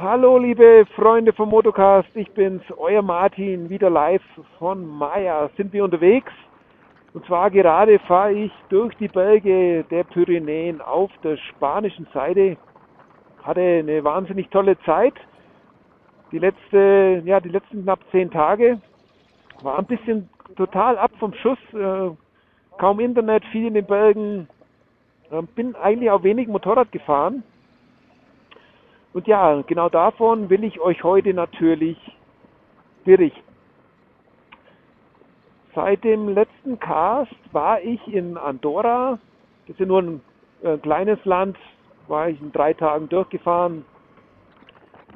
Hallo liebe Freunde vom Motocast, ich bin's, euer Martin, wieder live von Maya. Sind wir unterwegs? Und zwar gerade fahre ich durch die Berge der Pyrenäen auf der spanischen Seite. Hatte eine wahnsinnig tolle Zeit. Die letzte, ja, die letzten knapp zehn Tage war ein bisschen total ab vom Schuss. Äh, kaum Internet, viel in den Bergen. Äh, bin eigentlich auch wenig Motorrad gefahren. Und ja, genau davon will ich euch heute natürlich berichten. Seit dem letzten Cast war ich in Andorra. Das ist ja nur ein äh, kleines Land. War ich in drei Tagen durchgefahren.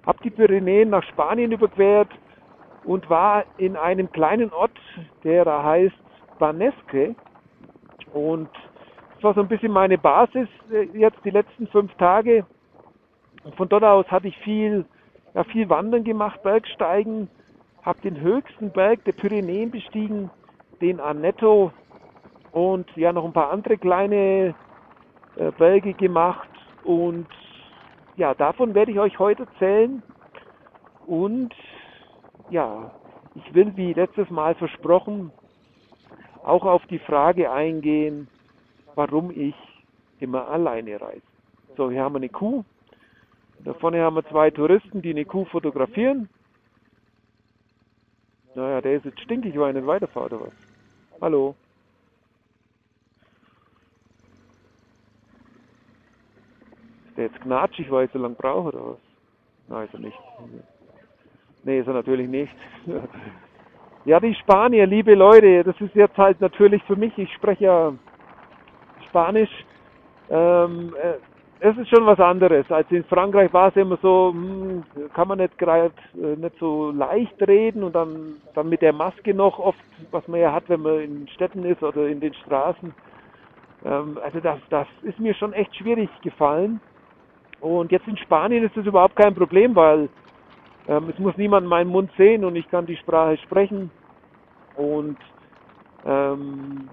Hab die Pyrenäen nach Spanien überquert und war in einem kleinen Ort, der da heißt Banesque. Und das war so ein bisschen meine Basis äh, jetzt die letzten fünf Tage. Und von dort aus hatte ich viel, ja, viel Wandern gemacht, Bergsteigen, habe den höchsten Berg der Pyrenäen bestiegen, den Anetto und ja noch ein paar andere kleine äh, Berge gemacht und ja, davon werde ich euch heute erzählen und ja, ich will wie letztes Mal versprochen auch auf die Frage eingehen, warum ich immer alleine reise. So, hier haben wir eine Kuh, da vorne haben wir zwei Touristen, die eine Kuh fotografieren. Naja, der ist jetzt stinkig, weil er nicht weiterfahrt oder was? Hallo? Ist der jetzt knatschig, weil ich so lange brauche oder was? Nein, ist er nicht. Nee, ist er natürlich nicht. ja, die Spanier, liebe Leute, das ist jetzt halt natürlich für mich, ich spreche ja Spanisch. Ähm, äh, es ist schon was anderes. Als in Frankreich war es immer so, hm, kann man nicht gerade äh, nicht so leicht reden und dann, dann mit der Maske noch oft, was man ja hat, wenn man in Städten ist oder in den Straßen. Ähm, also das, das ist mir schon echt schwierig gefallen. Und jetzt in Spanien ist das überhaupt kein Problem, weil ähm, es muss niemand meinen Mund sehen und ich kann die Sprache sprechen. Und ähm,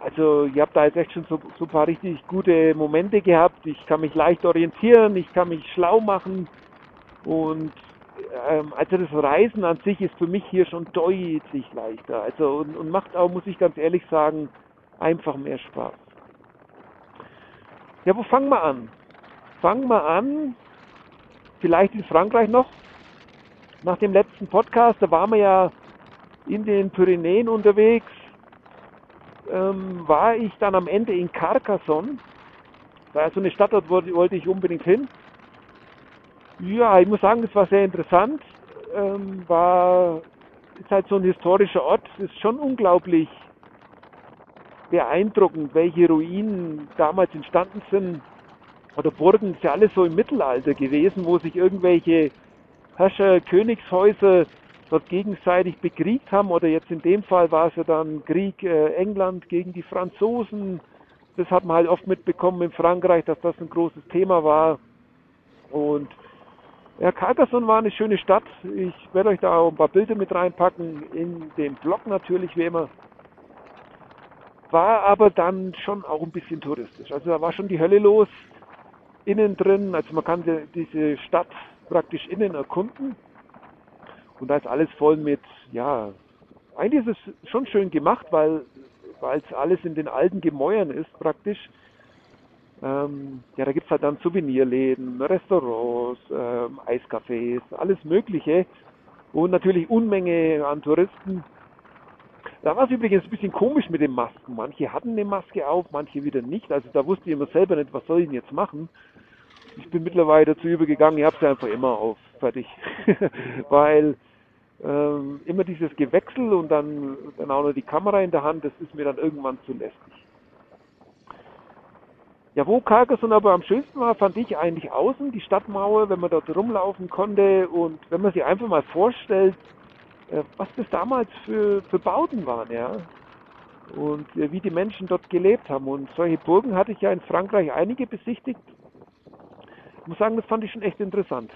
also ich habe da jetzt echt schon so, so ein paar richtig gute Momente gehabt. Ich kann mich leicht orientieren, ich kann mich schlau machen und ähm, also das Reisen an sich ist für mich hier schon deutlich leichter. Also und, und macht auch, muss ich ganz ehrlich sagen, einfach mehr Spaß. Ja, wo fangen wir an? Fangen wir an, vielleicht in Frankreich noch. Nach dem letzten Podcast, da waren wir ja in den Pyrenäen unterwegs ähm, war ich dann am Ende in Carcassonne. Da ist so eine Stadt, dort wollte ich unbedingt hin. Ja, ich muss sagen, das war sehr interessant. Ähm, war, ist halt so ein historischer Ort. Ist schon unglaublich beeindruckend, welche Ruinen damals entstanden sind. Oder Burgen, ist ja alles so im Mittelalter gewesen, wo sich irgendwelche Herrscher, Königshäuser dort gegenseitig bekriegt haben oder jetzt in dem Fall war es ja dann Krieg äh, England gegen die Franzosen. Das hat man halt oft mitbekommen in Frankreich, dass das ein großes Thema war. Und ja, Carcassonne war eine schöne Stadt. Ich werde euch da auch ein paar Bilder mit reinpacken, in den Blog natürlich, wie immer. War aber dann schon auch ein bisschen touristisch. Also da war schon die Hölle los innen drin. Also man kann diese Stadt praktisch innen erkunden. Und da ist alles voll mit, ja, eigentlich ist es schon schön gemacht, weil es alles in den alten Gemäuern ist praktisch. Ähm, ja, da gibt es halt dann Souvenirläden, Restaurants, ähm, Eiscafés, alles Mögliche. Und natürlich Unmenge an Touristen. Da war es übrigens ein bisschen komisch mit den Masken. Manche hatten eine Maske auf, manche wieder nicht. Also da wusste ich immer selber nicht, was soll ich denn jetzt machen. Ich bin mittlerweile dazu übergegangen, ich habe sie einfach immer auf, fertig. Weil ähm, immer dieses Gewechsel und dann, dann auch noch die Kamera in der Hand, das ist mir dann irgendwann zu lästig. Ja, wo Carcassonne aber am schönsten war, fand ich eigentlich außen, die Stadtmauer, wenn man dort rumlaufen konnte und wenn man sich einfach mal vorstellt, äh, was das damals für, für Bauten waren, ja. Und äh, wie die Menschen dort gelebt haben. Und solche Burgen hatte ich ja in Frankreich einige besichtigt. Ich muss sagen, das fand ich schon echt interessant.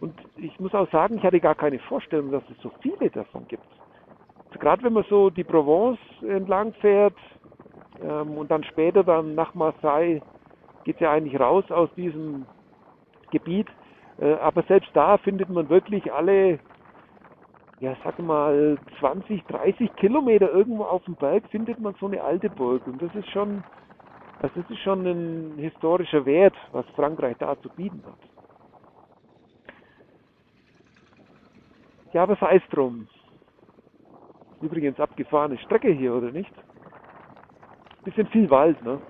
Und ich muss auch sagen, ich hatte gar keine Vorstellung, dass es so viele davon gibt. Also gerade wenn man so die Provence entlang fährt ähm, und dann später dann nach Marseille geht es ja eigentlich raus aus diesem Gebiet. Äh, aber selbst da findet man wirklich alle, ja sag mal, 20, 30 Kilometer irgendwo auf dem Berg findet man so eine alte Burg. Und das ist schon, das ist schon ein historischer Wert, was Frankreich da zu bieten hat. Ja, aber sei es drum. Übrigens abgefahrene Strecke hier, oder nicht? Bisschen viel Wald, ne?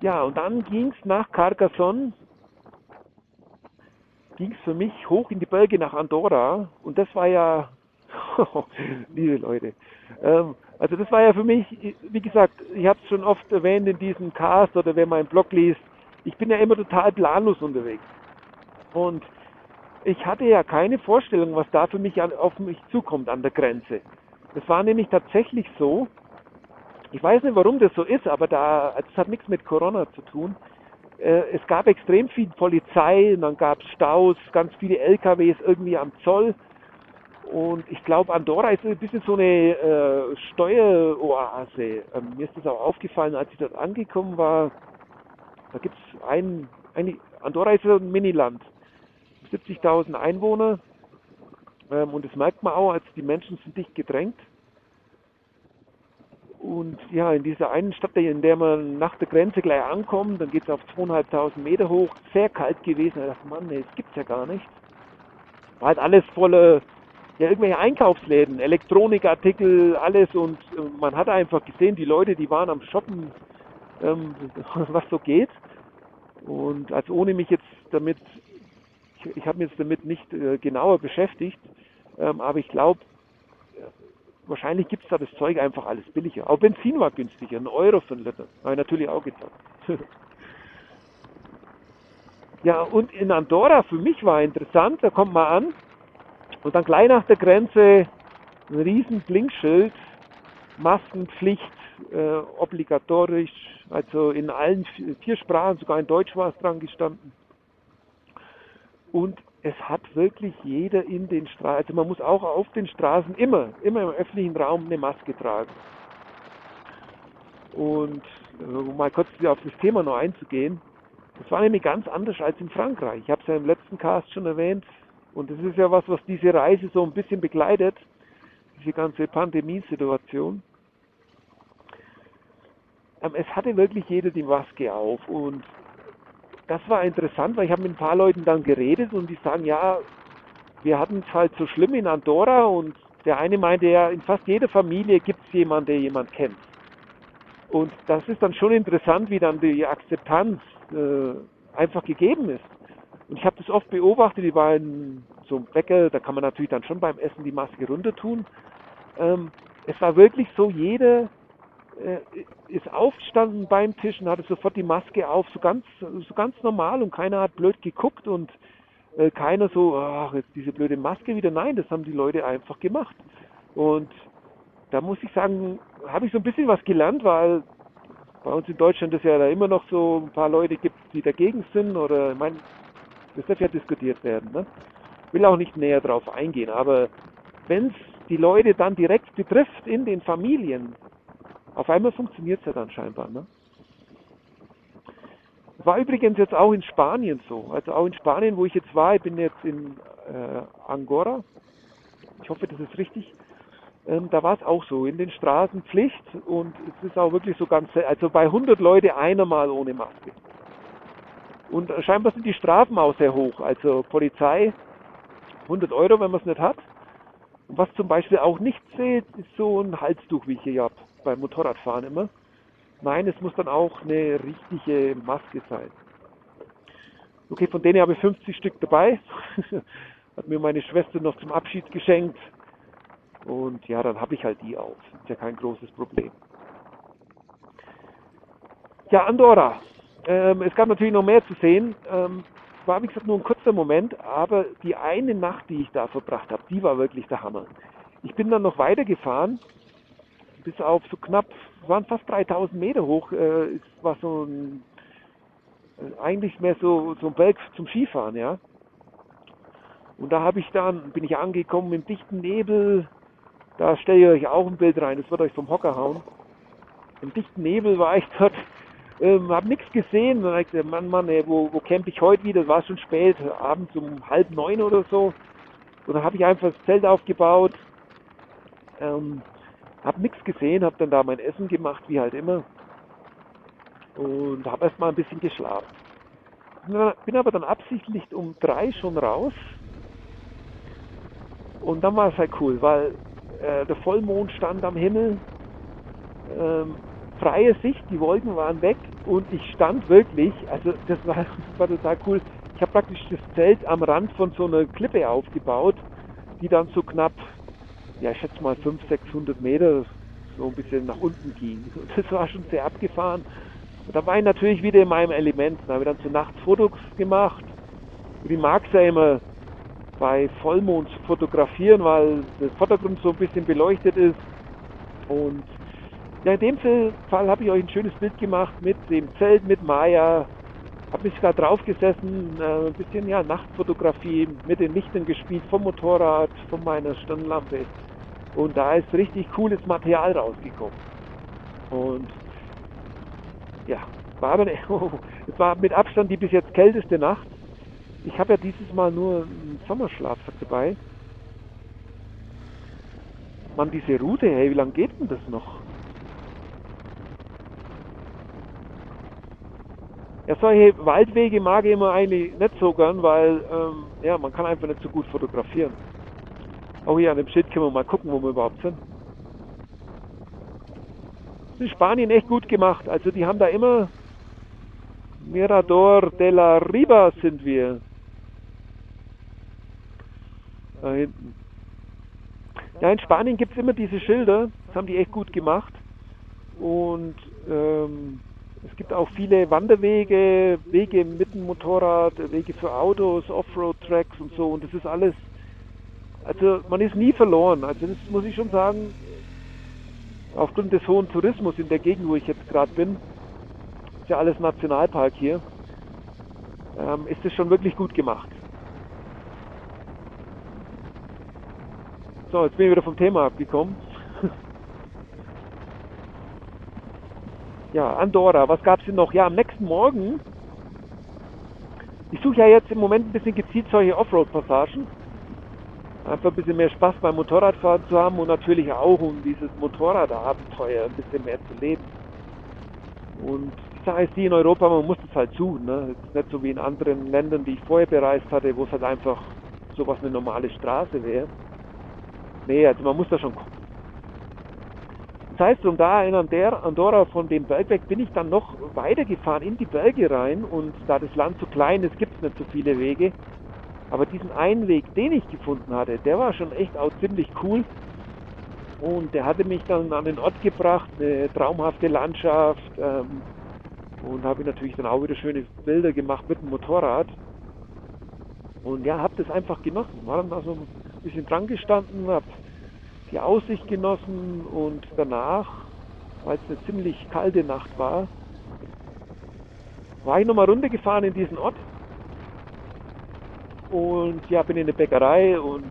Ja, und dann ging es nach Carcassonne, ging es für mich hoch in die Berge nach Andorra. Und das war ja, liebe Leute, ähm, also das war ja für mich, wie gesagt, ich habe es schon oft erwähnt in diesem Cast oder wer meinen Blog liest, ich bin ja immer total planlos unterwegs. Und ich hatte ja keine Vorstellung, was da für mich an, auf mich zukommt an der Grenze. Es war nämlich tatsächlich so, ich weiß nicht, warum das so ist, aber da, es hat nichts mit Corona zu tun. Äh, es gab extrem viel Polizei, und dann gab es Staus, ganz viele LKWs irgendwie am Zoll. Und ich glaube, Andorra ist ein bisschen so eine äh, Steueroase. Ähm, mir ist das auch aufgefallen, als ich dort angekommen war. Da gibt es ein, ein, Andorra ist ein Miniland. 70.000 Einwohner. Ähm, und das merkt man auch, als die Menschen sind dicht gedrängt. Und ja, in dieser einen Stadt, in der man nach der Grenze gleich ankommt, dann geht es auf 2.500 Meter hoch, sehr kalt gewesen. Ich dachte, Mann, nee, das ja gar nicht. War halt alles voller, ja, irgendwelche Einkaufsläden, Elektronikartikel, alles und äh, man hat einfach gesehen, die Leute, die waren am Shoppen, ähm, was so geht. Und also ohne mich jetzt damit, ich, ich habe mich jetzt damit nicht äh, genauer beschäftigt, ähm, aber ich glaube, wahrscheinlich gibt es da das Zeug einfach alles billiger. Auch Benzin war günstiger, ein Euro für ein Liter. Habe ich natürlich auch gezahlt. ja, und in Andorra für mich war interessant, da kommt man an und dann gleich nach der Grenze ein riesen Blinkschild, Maskenpflicht, äh, obligatorisch, also in allen vier Sprachen, sogar in Deutsch war es dran gestanden. Und es hat wirklich jeder in den Straßen, also man muss auch auf den Straßen immer, immer im öffentlichen Raum eine Maske tragen. Und um mal kurz auf das Thema noch einzugehen, das war nämlich ganz anders als in Frankreich. Ich habe es ja im letzten Cast schon erwähnt. Und das ist ja was, was diese Reise so ein bisschen begleitet, diese ganze Pandemiesituation. Ähm, es hatte wirklich jeder die Maske auf und das war interessant, weil ich habe mit ein paar Leuten dann geredet und die sagen, ja, wir hatten es halt so schlimm in Andorra und der eine meinte ja, in fast jeder Familie gibt es jemanden, der jemand kennt. Und das ist dann schon interessant, wie dann die Akzeptanz äh, einfach gegeben ist. Und ich habe das oft beobachtet, die war in so einem Bäcker, da kann man natürlich dann schon beim Essen die Maske runter tun. Ähm, es war wirklich so, jeder ist aufgestanden beim Tisch und hatte sofort die Maske auf, so ganz, so ganz normal und keiner hat blöd geguckt und äh, keiner so, ach, jetzt diese blöde Maske wieder. Nein, das haben die Leute einfach gemacht. Und da muss ich sagen, habe ich so ein bisschen was gelernt, weil bei uns in Deutschland es ja da immer noch so ein paar Leute gibt, die dagegen sind oder, ich meine, das darf ja diskutiert werden. Ne? Will auch nicht näher drauf eingehen, aber wenn es die Leute dann direkt betrifft in den Familien, auf einmal funktioniert es ja dann scheinbar. Ne? War übrigens jetzt auch in Spanien so. Also auch in Spanien, wo ich jetzt war, ich bin jetzt in äh, Angora. Ich hoffe, das ist richtig. Ähm, da war es auch so, in den Straßen Pflicht und es ist auch wirklich so ganz, also bei 100 Leute einer mal ohne Maske. Und scheinbar sind die Strafen auch sehr hoch. Also Polizei 100 Euro, wenn man es nicht hat. Was zum Beispiel auch nicht zählt, ist so ein Halstuch, wie ich hier habe beim Motorradfahren immer. Nein, es muss dann auch eine richtige Maske sein. Okay, von denen habe ich 50 Stück dabei. Hat mir meine Schwester noch zum Abschied geschenkt. Und ja, dann habe ich halt die auf. Ist ja kein großes Problem. Ja, Andorra. Ähm, es gab natürlich noch mehr zu sehen. Ähm, war wie gesagt nur ein kurzer Moment, aber die eine Nacht, die ich da verbracht habe, die war wirklich der Hammer. Ich bin dann noch weitergefahren bis auf so knapp, waren fast 3000 Meter hoch, äh, war so ein, äh, eigentlich mehr so, so ein Berg zum Skifahren, ja. Und da habe ich dann, bin ich angekommen im dichten Nebel, da stelle ich euch auch ein Bild rein, das wird euch vom Hocker hauen. Im dichten Nebel war ich dort Ähm, hab nichts gesehen. Dann hab ich gesagt, Mann, Mann, ey, wo, wo camp ich heute wieder? Es war schon spät, abends um halb neun oder so. Und dann habe ich einfach das Zelt aufgebaut. Ähm, hab nichts gesehen, hab dann da mein Essen gemacht, wie halt immer. Und habe erst mal ein bisschen geschlafen. Bin aber dann absichtlich um drei schon raus. Und dann war es halt cool, weil äh, der Vollmond stand am Himmel. Ähm, freie Sicht, die Wolken waren weg und ich stand wirklich, also das war, das war total cool. Ich habe praktisch das Zelt am Rand von so einer Klippe aufgebaut, die dann so knapp, ja ich schätze mal 500, 600 Meter so ein bisschen nach unten ging. Und das war schon sehr abgefahren. Und da war ich natürlich wieder in meinem Element. Da habe ich dann zu Nacht Fotos gemacht. Und ich mag es ja immer bei Vollmond fotografieren, weil der Vordergrund so ein bisschen beleuchtet ist. Und ja, in dem Fall habe ich euch ein schönes Bild gemacht mit dem Zelt, mit Maya. Habe mich sogar draufgesessen, äh, ein bisschen ja, Nachtfotografie mit den Lichtern gespielt vom Motorrad, von meiner Stirnlampe. Und da ist richtig cooles Material rausgekommen. Und ja, war aber oh, es war mit Abstand die bis jetzt kälteste Nacht. Ich habe ja dieses Mal nur einen Sommerschlafsack dabei. Mann, diese Route, hey, wie lange geht denn das noch? Ja, solche Waldwege mag ich immer eigentlich nicht so gern, weil ähm, ja, man kann einfach nicht so gut fotografieren. Auch hier an dem Schild können wir mal gucken, wo wir überhaupt sind. Das ist Spanien echt gut gemacht. Also die haben da immer Mirador de la Riba sind wir. Da hinten. Ja, in Spanien gibt es immer diese Schilder. Das haben die echt gut gemacht. Und ähm, es gibt auch viele Wanderwege, Wege mit dem Motorrad, Wege für Autos, Offroad-Tracks und so. Und das ist alles, also man ist nie verloren. Also das muss ich schon sagen, aufgrund des hohen Tourismus in der Gegend, wo ich jetzt gerade bin, ist ja alles Nationalpark hier, ähm, ist es schon wirklich gut gemacht. So, jetzt bin ich wieder vom Thema abgekommen. Ja, Andorra, was gab es denn noch? Ja, am nächsten Morgen, ich suche ja jetzt im Moment ein bisschen gezielt solche Offroad-Passagen. Einfach ein bisschen mehr Spaß beim Motorradfahren zu haben und natürlich auch, um dieses Motorradabenteuer ein bisschen mehr zu leben. Und die Sache ist die in Europa, man muss das halt suchen. Ne? Ist nicht so wie in anderen Ländern, die ich vorher bereist hatte, wo es halt einfach sowas eine normale Straße wäre. Nee, also man muss da schon gucken. Das heißt, um da in Andorra von dem Berg weg bin ich dann noch weitergefahren in die Berge rein und da das Land so klein ist, gibt es nicht so viele Wege. Aber diesen einen Weg, den ich gefunden hatte, der war schon echt auch ziemlich cool. Und der hatte mich dann an den Ort gebracht, eine traumhafte Landschaft. Ähm, und habe natürlich dann auch wieder schöne Bilder gemacht mit dem Motorrad. Und ja, habe das einfach genossen. War dann da so ein bisschen dran gestanden, habe die Aussicht genossen und danach, weil es eine ziemlich kalte Nacht war, war ich nochmal runtergefahren in diesen Ort und ja, bin in eine Bäckerei und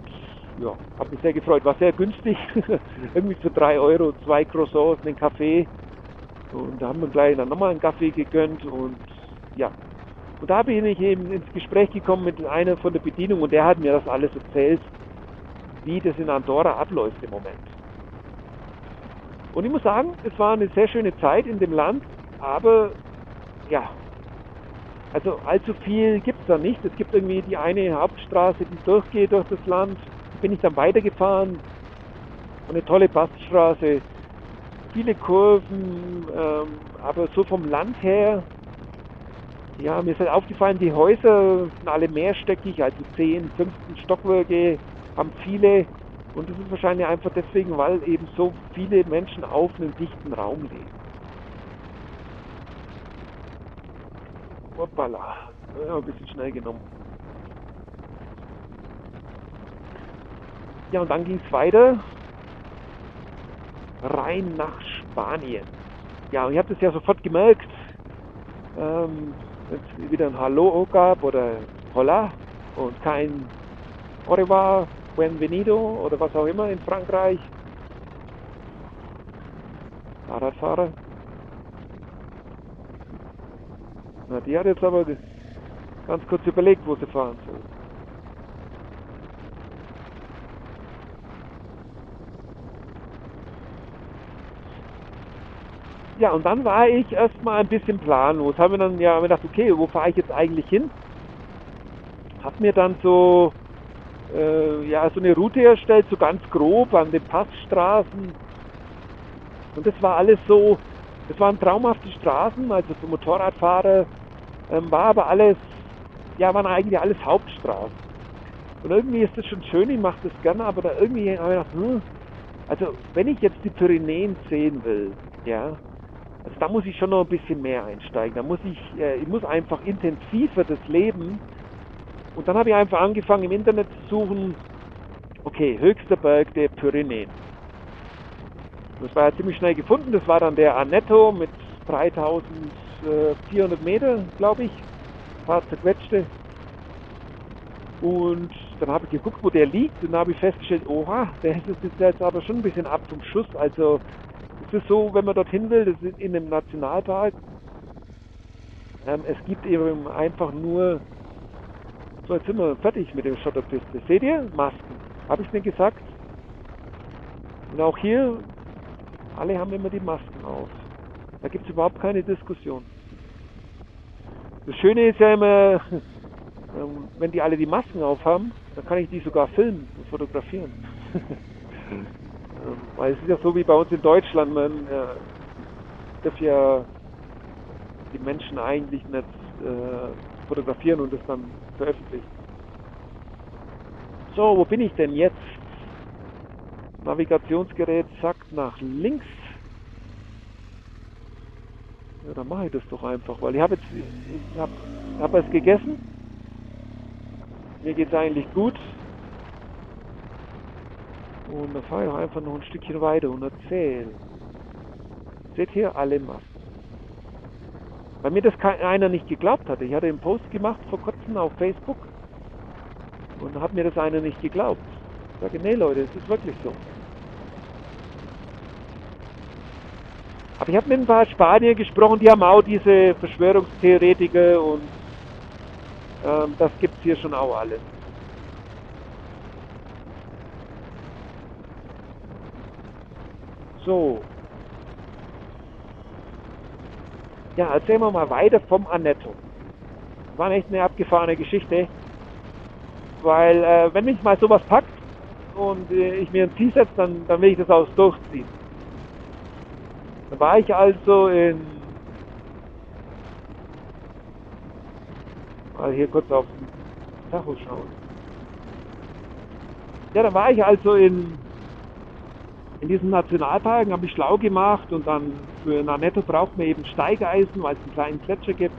ja, habe mich sehr gefreut. War sehr günstig, irgendwie für 3 Euro, zwei Croissants, einen Kaffee und da haben wir gleich dann nochmal einen Kaffee gegönnt und ja. Und da bin ich eben ins Gespräch gekommen mit einer von der Bedienung und der hat mir das alles erzählt wie das in Andorra abläuft im Moment. Und ich muss sagen, es war eine sehr schöne Zeit in dem Land, aber ja, also allzu viel gibt es da nicht. Es gibt irgendwie die eine Hauptstraße, die durchgeht durch das Land. Da bin ich dann weitergefahren. Eine tolle Baststraße, viele Kurven, ähm, aber so vom Land her, ja, mir ist halt aufgefallen, die Häuser sind alle mehrstöckig, also 10, 15 Stockwerke, haben viele, und das ist wahrscheinlich einfach deswegen, weil eben so viele Menschen auf einem dichten Raum leben. Hoppala, ja, ein bisschen schnell genommen. Ja, und dann ging es weiter rein nach Spanien. Ja, und ich habe das ja sofort gemerkt, ähm, wenn es wieder ein Hallo gab oder Hola und kein Au revoir Buenvenido oder was auch immer in Frankreich. Fahrradfahrer. Na, die hat jetzt aber ganz kurz überlegt, wo sie fahren soll. Ja, und dann war ich erstmal ein bisschen planlos. Haben wir dann ja gedacht, okay, wo fahre ich jetzt eigentlich hin? Hab mir dann so äh, ja so eine Route erstellt, so ganz grob an den Passstraßen. Und das war alles so, das waren traumhafte Straßen, also für Motorradfahrer ähm, war aber alles, ja, waren eigentlich alles Hauptstraßen. Und irgendwie ist das schon schön, ich mache das gerne, aber da irgendwie habe ich gedacht, hm, also wenn ich jetzt die Pyrenäen sehen will, ja, also da muss ich schon noch ein bisschen mehr einsteigen. Da muss ich, äh, ich muss einfach intensiver das Leben. Und dann habe ich einfach angefangen im Internet zu suchen, okay, höchster Berg der Pyrenäen. Das war ja ziemlich schnell gefunden. Das war dann der Anetto mit 3400 Meter, glaube ich. Ein paar zerquetschte. Und dann habe ich geguckt, wo der liegt. Und dann habe ich festgestellt, oha, der ist jetzt aber schon ein bisschen ab vom Schuss. Also es ist so, wenn man dorthin will, das ist in einem Nationalpark. Ähm, es gibt eben einfach nur. So, jetzt sind wir fertig mit der Schotterpiste. Seht ihr? Masken. Habe ich mir gesagt. Und auch hier, alle haben immer die Masken auf. Da gibt es überhaupt keine Diskussion. Das Schöne ist ja immer, ähm, wenn die alle die Masken aufhaben, dann kann ich die sogar filmen und fotografieren. Ähm, weil es ist ja so wie bei uns in Deutschland, man äh, darf ja die Menschen eigentlich nicht äh, fotografieren und das dann veröffentlichen. So, wo bin ich denn jetzt? Navigationsgerät sagt nach links. Ja, dann mache ich das doch einfach, weil ich habe jetzt, ich habe hab es gegessen. Mir geht es eigentlich gut. Und dann fahre ich einfach noch ein Stückchen weiter und erzähle. Seht ihr alle Masken? Weil mir das einer nicht geglaubt hatte. Ich hatte einen Post gemacht vor kurzem auf Facebook und hat mir das einer nicht geglaubt. Ich sage, nee Leute, es ist wirklich so. Aber ich habe mit ein paar Spanier gesprochen, die haben auch diese Verschwörungstheoretiker und ähm, das gibt es hier schon auch alles. So. Ja, erzählen wir mal weiter vom Annetto. War echt eine abgefahrene Geschichte. Weil, äh, wenn mich mal sowas packt und äh, ich mir ein Ziel setze, dann, dann will ich das auch durchziehen. Da war ich also in. Mal hier kurz auf den Tacho schauen. Ja, da war ich also in in diesem Nationalpark habe ich schlau gemacht und dann für Nanetto braucht man eben Steigeisen, weil es einen kleinen Gletscher gibt.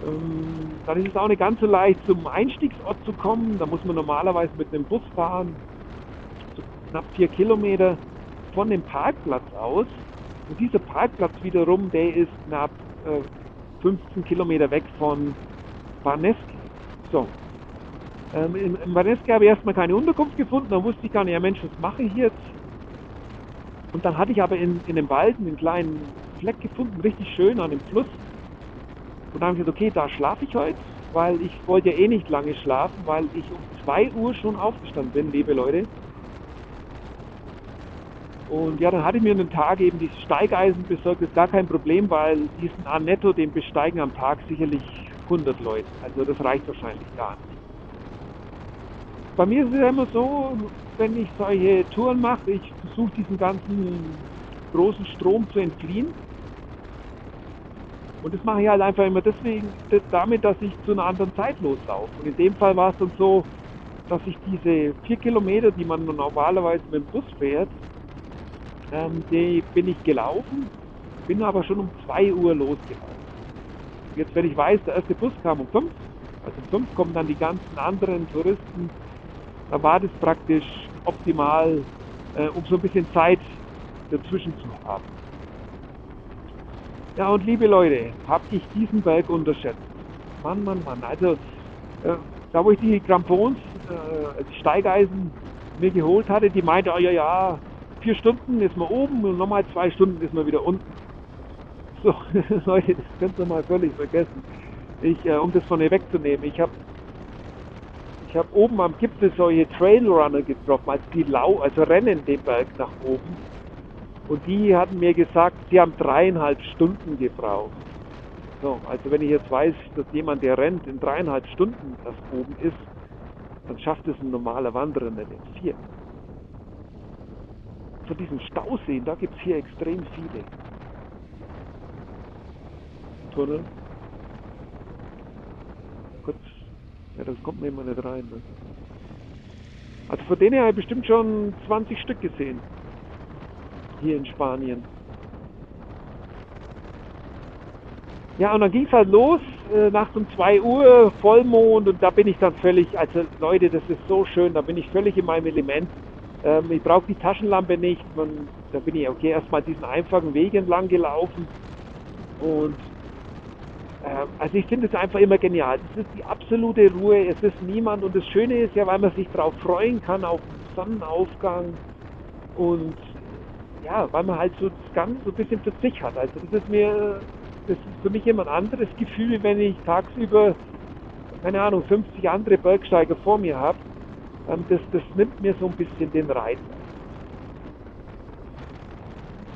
Ähm, dann ist es auch nicht ganz so leicht zum Einstiegsort zu kommen. Da muss man normalerweise mit einem Bus fahren, so knapp vier Kilometer von dem Parkplatz aus. Und dieser Parkplatz wiederum, der ist knapp äh, 15 Kilometer weg von Barnesk. So. Ähm, in, in Barnesk habe ich erstmal keine Unterkunft gefunden. Da wusste ich gar nicht, ja Mensch, was mache ich jetzt? Und dann hatte ich aber in, in dem Wald einen kleinen Fleck gefunden, richtig schön an dem Fluss. Und dann habe ich gesagt, okay, da schlafe ich heute, weil ich wollte ja eh nicht lange schlafen, weil ich um 2 Uhr schon aufgestanden bin, liebe Leute. Und ja, dann hatte ich mir einen Tag eben dieses Steigeisen besorgt, das ist gar kein Problem, weil diesen Annetto, den besteigen am Tag sicherlich 100 Leute. Also das reicht wahrscheinlich gar nicht. Bei mir ist es immer so, wenn ich solche Touren mache, ich versuche diesen ganzen großen Strom zu entfliehen. Und das mache ich halt einfach immer deswegen, damit, dass ich zu einer anderen Zeit loslaufe. Und in dem Fall war es dann so, dass ich diese vier Kilometer, die man normalerweise mit dem Bus fährt, ähm, die bin ich gelaufen, bin aber schon um 2 Uhr losgelaufen. Jetzt, wenn ich weiß, der erste Bus kam um 5, also um 5 kommen dann die ganzen anderen Touristen da war das praktisch optimal, äh, um so ein bisschen Zeit dazwischen zu haben. Ja, und liebe Leute, habe ich diesen Berg unterschätzt. Mann, Mann, Mann. Also, äh, da wo ich die Crampons, äh, die Steigeisen mir geholt hatte, die meinte, oh ja, ja, vier Stunden ist man oben und nochmal zwei Stunden ist man wieder unten. so, Leute, das könnt ihr mal völlig vergessen. Ich, äh, um das von mir wegzunehmen, ich habe ich habe oben am Gipfel solche Trailrunner getroffen, also die lau, also rennen den Berg nach oben. Und die hatten mir gesagt, sie haben dreieinhalb Stunden gebraucht. So, also wenn ich jetzt weiß, dass jemand, der rennt, in dreieinhalb Stunden das oben ist, dann schafft es ein normaler Wanderer nicht in vier. Zu diesen Stauseen, da gibt es hier extrem viele. Tunnel. Kurz. Ja, das kommt mir immer nicht rein. Ne? Also von denen habe ich bestimmt schon 20 Stück gesehen. Hier in Spanien. Ja, und dann ging es halt los, äh, nachts um 2 Uhr, Vollmond, und da bin ich dann völlig, also Leute, das ist so schön, da bin ich völlig in meinem Element. Ähm, ich brauche die Taschenlampe nicht, man, da bin ich okay erstmal diesen einfachen Weg entlang gelaufen und äh, also ich finde es einfach immer genial. Es ist die absolute Ruhe, es ist niemand und das Schöne ist ja, weil man sich darauf freuen kann, auf Sonnenaufgang und ja, weil man halt so das Ganze so ein bisschen für sich hat. Also das ist mir, das ist für mich immer ein anderes Gefühl, wenn ich tagsüber, keine Ahnung, 50 andere Bergsteiger vor mir habe. Ähm, das, das nimmt mir so ein bisschen den Reiz.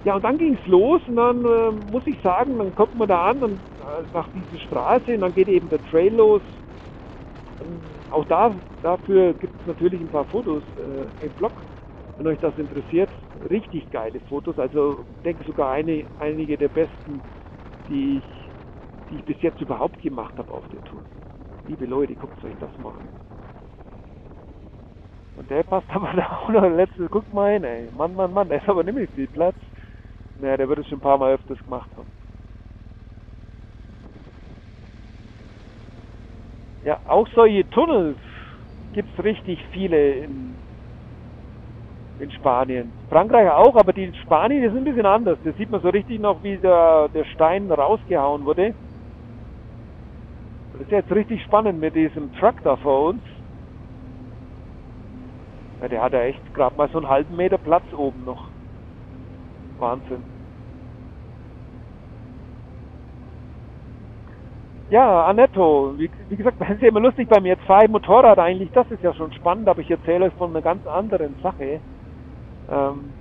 Ja, und dann ging es los und dann äh, muss ich sagen, dann kommt man da an und äh, nach dieser Straße und dann geht eben der Trail los. Ähm, auch da, dafür gibt es natürlich ein paar Fotos äh, im Blog, wenn euch das interessiert. Richtig geile Fotos, also denke sogar eine, einige der besten, die ich, die ich bis jetzt überhaupt gemacht habe auf der Tour. Liebe Leute, guckt euch das mal an. Und der passt aber da auch noch letzte, guck mal hin, ey. Mann, Mann, Mann, der ist aber mehr viel Platz. Naja, der wird es schon ein paar Mal öfters gemacht haben. Ja, auch solche Tunnels gibt es richtig viele in, in Spanien. Frankreich auch, aber die in Spanien die sind ein bisschen anders. Da sieht man so richtig noch, wie der, der Stein rausgehauen wurde. Das ist jetzt richtig spannend mit diesem Truck da vor uns. Ja, der hat ja echt gerade mal so einen halben Meter Platz oben noch. Wahnsinn. Ja, Annetto, wie, wie gesagt, das ist ja immer lustig bei mir. Ich Motorrad eigentlich, das ist ja schon spannend, aber ich erzähle euch von einer ganz anderen Sache. Ähm,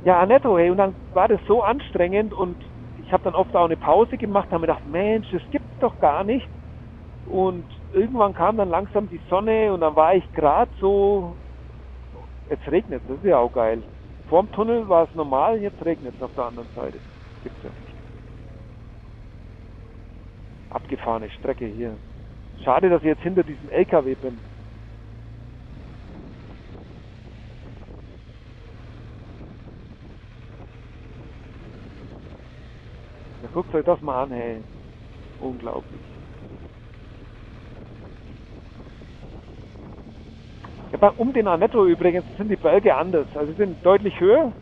ja, Annetto, hey, und dann war das so anstrengend und ich habe dann oft auch eine Pause gemacht, habe mir gedacht, Mensch, das gibt's doch gar nicht. Und irgendwann kam dann langsam die Sonne und dann war ich gerade so, jetzt regnet das ist ja auch geil. Vorm Tunnel war es normal, jetzt regnet es auf der anderen Seite. Gibt's ja nicht. Abgefahrene Strecke hier. Schade, dass ich jetzt hinter diesem LKW bin. Ja, guckt euch das mal an, hey. Unglaublich. Um den Anetto übrigens sind die Berge anders. Also sie sind deutlich höher.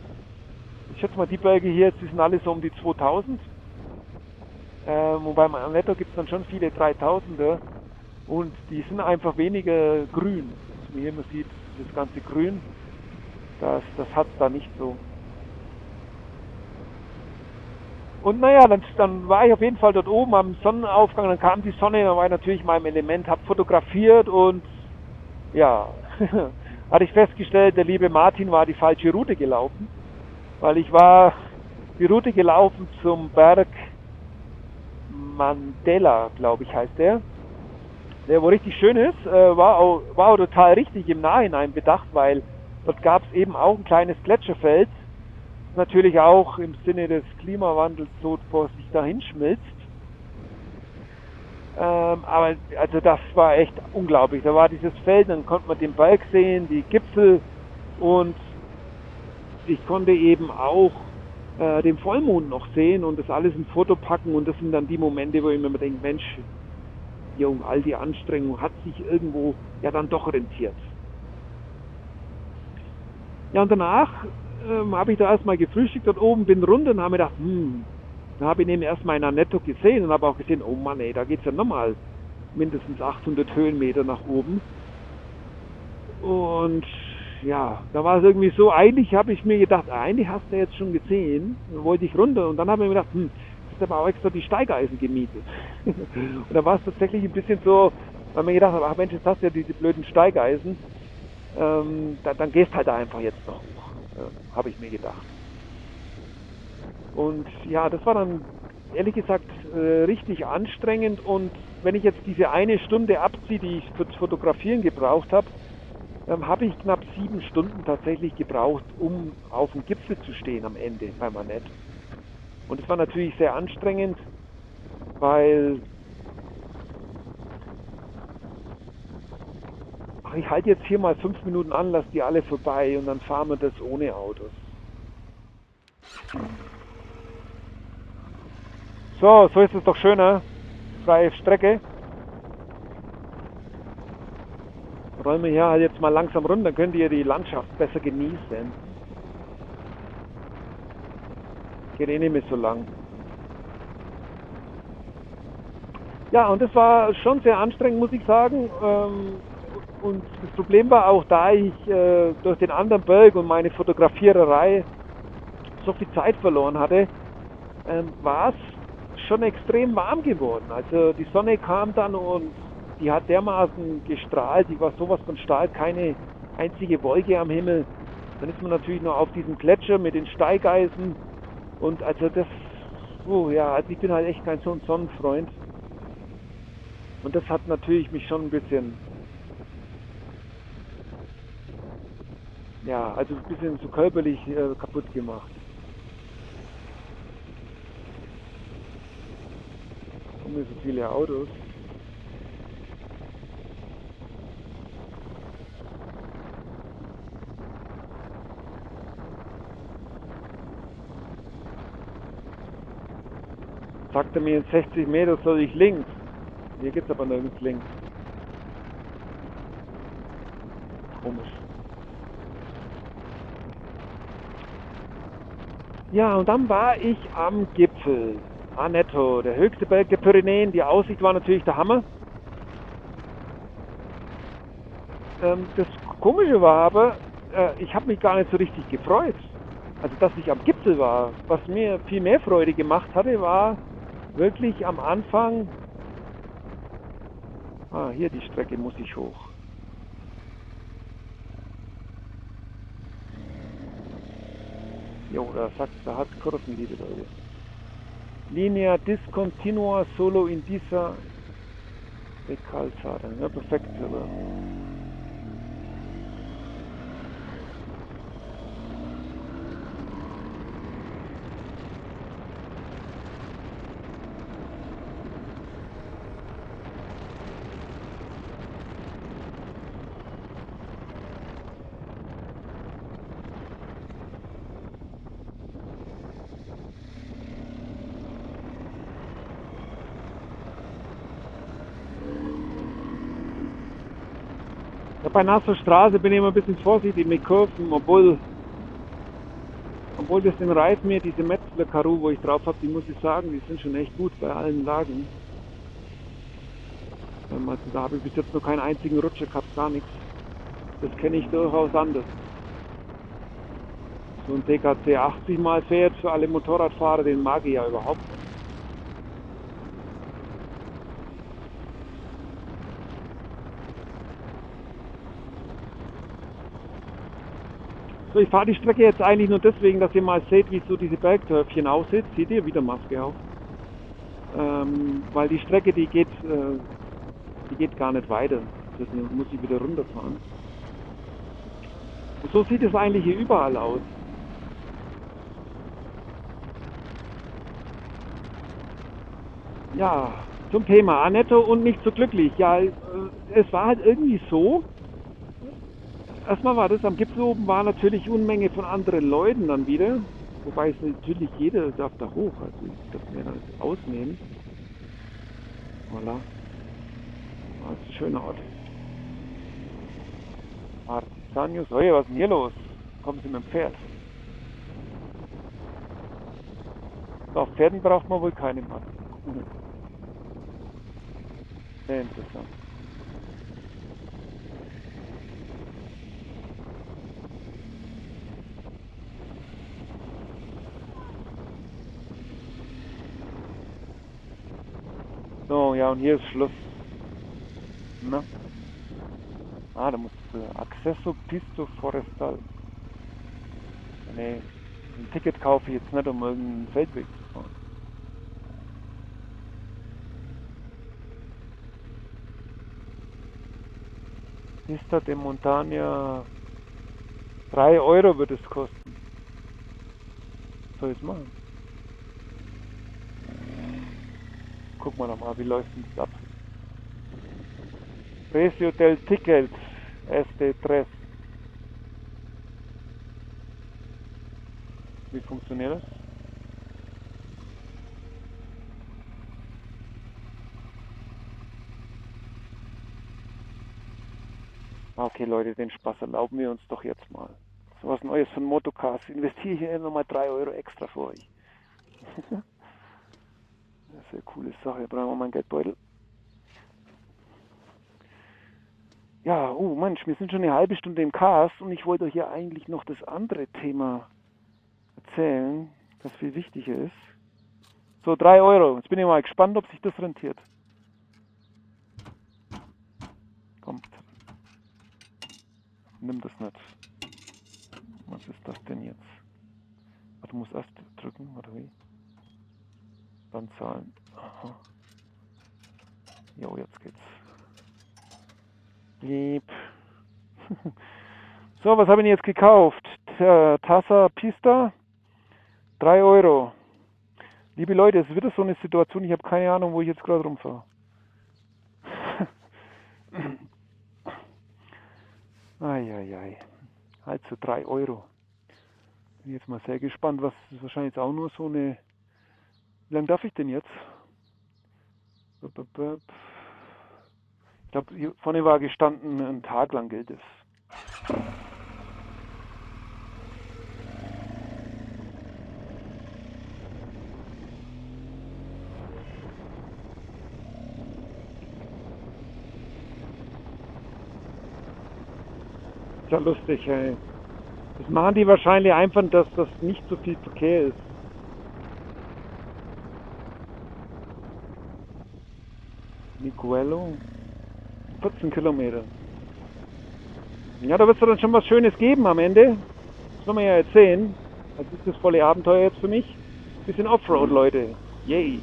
Ich schätze mal, die Berge hier, die sind alle so um die 2000. Ähm, wobei beim Anetto gibt es dann schon viele 3000er. Und die sind einfach weniger grün. Also hier man sieht, das ganze Grün, das, das hat es da nicht so. Und naja, dann, dann war ich auf jeden Fall dort oben am Sonnenaufgang, dann kam die Sonne, dann war ich natürlich in meinem Element, habe fotografiert und ja, hatte ich festgestellt, der liebe Martin war die falsche Route gelaufen, weil ich war die Route gelaufen zum Berg Mandela, glaube ich, heißt der. Der wo richtig schön ist, äh, war, auch, war auch total richtig im Nachhinein bedacht, weil dort gab es eben auch ein kleines Gletscherfeld, natürlich auch im Sinne des Klimawandels so vor sich dahin schmilzt. Ähm, aber also das war echt unglaublich. Da war dieses Feld, dann konnte man den Berg sehen, die Gipfel und ich konnte eben auch äh, den Vollmond noch sehen und das alles in Foto packen und das sind dann die Momente, wo ich mir denke, Mensch, Jung, all die Anstrengung hat sich irgendwo ja dann doch rentiert. Ja und danach ähm, habe ich da erstmal gefrühstückt dort oben, bin runter und habe mir gedacht, hm, dann habe ich ihn erstmal in Netto gesehen und habe auch gesehen, oh Mann, ey, da geht es ja nochmal mindestens 800 Höhenmeter nach oben. Und ja, da war es irgendwie so, eigentlich habe ich mir gedacht, eigentlich hast du jetzt schon gesehen, wollte ich runter und dann habe ich mir gedacht, hm, hast aber auch extra die Steigeisen gemietet. und da war es tatsächlich ein bisschen so, weil mir gedacht habe, ach Mensch, jetzt hast du ja diese blöden Steigeisen, ähm, dann, dann gehst halt da einfach jetzt noch hoch, äh, habe ich mir gedacht. Und ja, das war dann ehrlich gesagt äh, richtig anstrengend und wenn ich jetzt diese eine Stunde abziehe, die ich fürs Fotografieren gebraucht habe, ähm, habe ich knapp sieben Stunden tatsächlich gebraucht, um auf dem Gipfel zu stehen am Ende bei Manette. Und es war natürlich sehr anstrengend, weil ach, ich halte jetzt hier mal fünf Minuten an, lasse die alle vorbei und dann fahren wir das ohne Autos. So, so ist es doch schöner. Freie Strecke. Wir hier halt jetzt mal langsam runter, dann könnt ihr die Landschaft besser genießen. Geht eh nicht mehr so lang. Ja, und das war schon sehr anstrengend, muss ich sagen. Ähm, und das Problem war auch, da ich äh, durch den anderen Berg und meine Fotografiererei so viel Zeit verloren hatte, ähm, war es schon extrem warm geworden. Also die Sonne kam dann und die hat dermaßen gestrahlt, die war sowas von Stahl, keine einzige Wolke am Himmel. Dann ist man natürlich noch auf diesem Gletscher mit den Steigeisen und also das, oh ja, also ich bin halt echt kein so Sonnenfreund. Und das hat natürlich mich schon ein bisschen, ja, also ein bisschen so körperlich äh, kaputt gemacht. Kommen so viele Autos. sagte mir in 60 Meter soll ich links. Hier gibt es aber nirgends links. Komisch. Ja, und dann war ich am Gipfel. Anetto, der höchste Berg der Pyrenäen. Die Aussicht war natürlich der Hammer. Ähm, das Komische war aber, äh, ich habe mich gar nicht so richtig gefreut. Also, dass ich am Gipfel war. Was mir viel mehr Freude gemacht hatte, war wirklich am Anfang, ah, hier die Strecke muss ich hoch. Jo, da sagt, da hat Kurven, liebe Leute. Linea discontinua solo in dieser Calzada. Ja, perfekt, aber bei nasser Straße bin ich immer ein bisschen vorsichtig mit Kurven, obwohl, obwohl das den Reifen mir, diese Metzler Karu, wo ich drauf habe, die muss ich sagen, die sind schon echt gut bei allen Lagen. Da habe ich bis jetzt noch keinen einzigen Rutscher gehabt, gar nichts. Das kenne ich durchaus anders. So ein DKC 80 mal fährt für alle Motorradfahrer, den mag ich ja überhaupt nicht. So, ich fahre die Strecke jetzt eigentlich nur deswegen, dass ihr mal seht, wie so diese Bergtörfchen aussieht. Seht ihr wieder Maske auf? Ähm, weil die Strecke, die geht, äh, die geht gar nicht weiter. Deswegen muss ich wieder runterfahren. Und so sieht es eigentlich hier überall aus. Ja, zum Thema Annetto und nicht so glücklich. Ja, äh, es war halt irgendwie so, erstmal war das am Gipfel oben war natürlich Unmenge von anderen Leuten dann wieder. Wobei es natürlich jeder darf da hoch. Also ich darf mir das ausnehmen. Voilà. Das ist ein schöner Ort. Artisanius, oh was ist denn hier los? Kommen Sie mit dem Pferd. So, auf Pferden braucht man wohl keine Maske. Sehr interessant. So, ja, und hier ist Schluss. Na? Ah, da muss äh, Accesso Pisto Forestal. Nee, ein Ticket kaufe ich jetzt nicht, um irgendeinen Feldweg zu fahren. Pista de Montagna 3 Euro wird es kosten. soll ich es machen? Gucken wir doch mal, wie läuft denn das ab? Precio del ticket este 3. Wie funktioniert das? Okay, Leute, den Spaß erlauben wir uns doch jetzt mal. So was Neues von Motocars. Investiere hier nochmal 3 Euro extra für euch. eine coole Sache. Brauchen wir mal einen Geldbeutel. Ja, oh Mensch, wir sind schon eine halbe Stunde im Cast und ich wollte euch ja eigentlich noch das andere Thema erzählen, das viel wichtiger ist. So, 3 Euro. Jetzt bin ich mal gespannt, ob sich das rentiert. Kommt. Nimm das nicht. Was ist das denn jetzt? Ach, du musst erst drücken, oder wie? Dann zahlen. Jo, jetzt geht's. Lieb. so, was habe ich jetzt gekauft? Tassa Pista. 3 Euro. Liebe Leute, es wird so eine Situation, ich habe keine Ahnung, wo ich jetzt gerade rumfahre. Eieiei. Also 3 Euro. Bin jetzt mal sehr gespannt, was ist wahrscheinlich jetzt auch nur so eine. Wie lange darf ich denn jetzt? Ich glaube, hier vorne war gestanden, ein Tag lang gilt es. ja lustig, ey. Das machen die wahrscheinlich einfach, dass das nicht so viel Verkehr ist. Nicuello. 14 Kilometer. Ja, da wird es dann schon was Schönes geben am Ende. Das werden wir ja jetzt sehen. Das ist das volle Abenteuer jetzt für mich. Bisschen Offroad, Leute. Yay.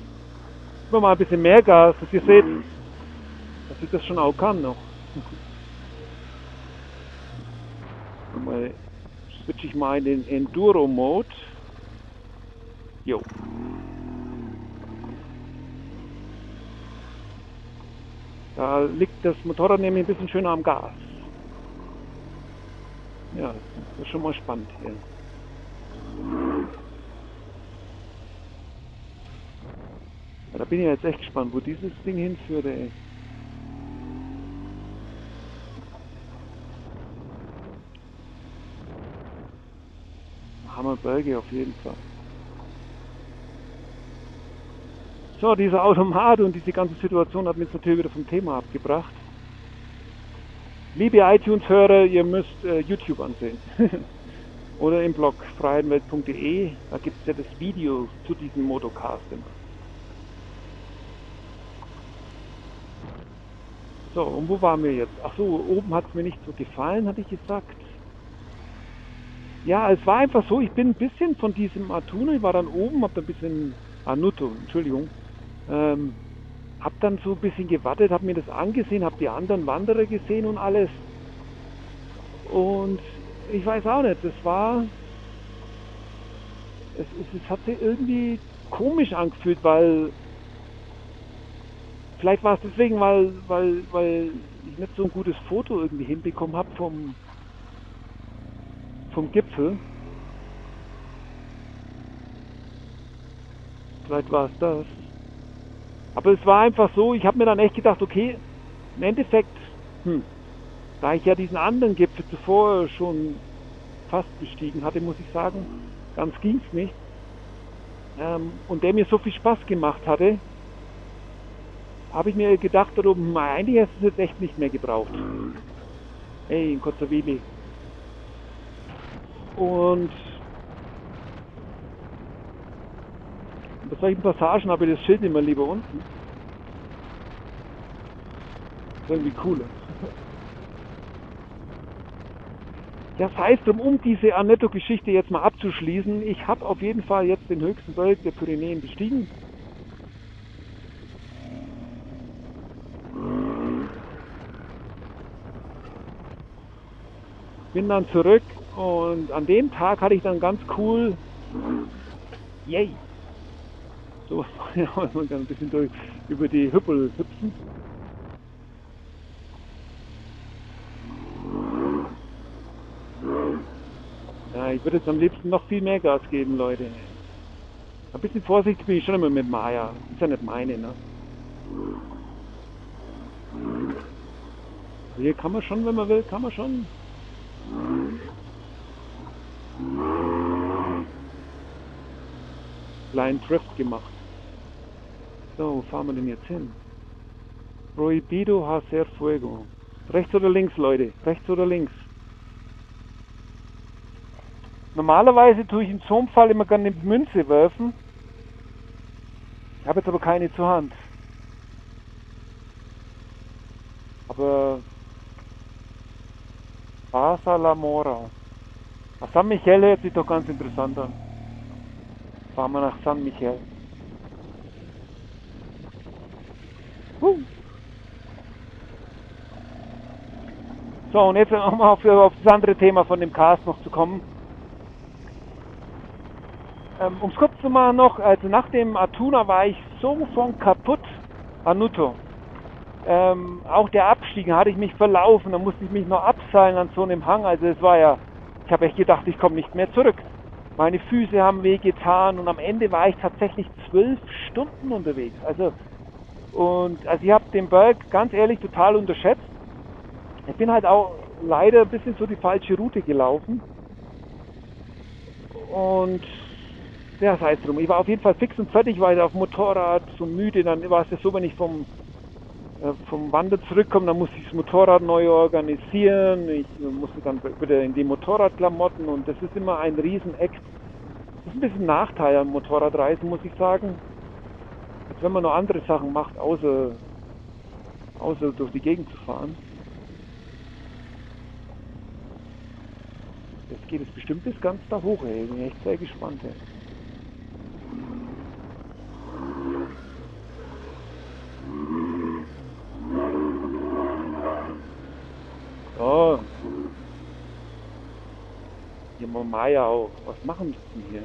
Immer mal ein bisschen mehr Gas, dass ihr seht, dass ich das schon auch kann noch. Mal switche ich mal in den Enduro Mode. Jo. Da liegt das Motorrad nämlich ein bisschen schöner am Gas. Ja, das ist schon mal spannend hier. Ja, da bin ich jetzt echt gespannt, wo dieses Ding hinführt, ey. Hammerberge auf jeden Fall. So, dieser Automat und diese ganze Situation hat mich natürlich wieder vom Thema abgebracht. Liebe iTunes-Hörer, ihr müsst äh, YouTube ansehen. Oder im Blog freiheitenwelt.de, da gibt es ja das Video zu diesem Motocast immer. So, und wo waren wir jetzt? Ach so, oben hat es mir nicht so gefallen, hatte ich gesagt. Ja, es war einfach so, ich bin ein bisschen von diesem Artuno, ich war dann oben, hab da ein bisschen, Anuto, Entschuldigung, ähm, hab dann so ein bisschen gewartet, hab mir das angesehen, hab die anderen Wanderer gesehen und alles. Und ich weiß auch nicht, das war, es, es, es hat sich irgendwie komisch angefühlt, weil, vielleicht war es deswegen, weil, weil, weil ich nicht so ein gutes Foto irgendwie hinbekommen habe vom, vom Gipfel. Vielleicht war es das. Aber es war einfach so, ich habe mir dann echt gedacht, okay, im Endeffekt, hm, da ich ja diesen anderen Gipfel zuvor schon fast bestiegen hatte, muss ich sagen, ganz ging es nicht. Ähm, und der mir so viel Spaß gemacht hatte, habe ich mir gedacht, darum, eigentlich hast du es jetzt echt nicht mehr gebraucht. Hey, in Kotzerwili. Und bei solchen Passagen habe ich das Schild immer lieber unten. ist irgendwie cooler. Das heißt, um diese Annetto-Geschichte jetzt mal abzuschließen, ich habe auf jeden Fall jetzt den höchsten Berg der Pyrenäen bestiegen. Bin dann zurück und an dem Tag hatte ich dann ganz cool, yay, so, ja, man kann ein bisschen durch, über die Hüppel hüpfen. Ja, ich würde jetzt am liebsten noch viel mehr Gas geben, Leute. Ein bisschen vorsichtig bin ich schon immer mit Maya. Ist ja nicht meine, ne? Hier kann man schon, wenn man will, kann man schon. Kleinen Drift gemacht. So, wo fahren wir denn jetzt hin? Prohibido hacer fuego. Rechts oder links, Leute? Rechts oder links? Normalerweise tue ich in so einem Fall immer gerne eine Münze werfen. Ich habe jetzt aber keine zur Hand. Aber Pasa la Mora. San Michel hört sich doch ganz interessant an. Fahren wir nach San Michel. So, und jetzt um auf, auf das andere Thema von dem Cast noch zu kommen. Ähm, um es kurz zu machen noch, also nach dem Atuna war ich so von kaputt, Anuto. Ähm, auch der Abstieg hatte ich mich verlaufen, da musste ich mich noch abseilen an so einem Hang. Also es war ja, ich habe echt gedacht, ich komme nicht mehr zurück. Meine Füße haben wehgetan und am Ende war ich tatsächlich zwölf Stunden unterwegs. Also und also ich habe den Berg ganz ehrlich total unterschätzt. Ich bin halt auch leider ein bisschen so die falsche Route gelaufen. Und ja, sei es drum. Ich war auf jeden Fall fix und fertig, weil auf dem Motorrad so müde. Dann war es ja so, wenn ich vom, äh, vom Wander zurückkomme, dann musste ich das Motorrad neu organisieren. Ich musste dann wieder in die Motorradklamotten und das ist immer ein Riesen-Act. Das ist ein bisschen ein Nachteil am Motorradreisen, muss ich sagen. Als wenn man noch andere Sachen macht, außer, außer durch die Gegend zu fahren. Jetzt geht es bestimmt bis ganz da hoch, ey. Bin echt sehr gespannt, ey. Oh. Hier Maya auch. Was machen die denn hier?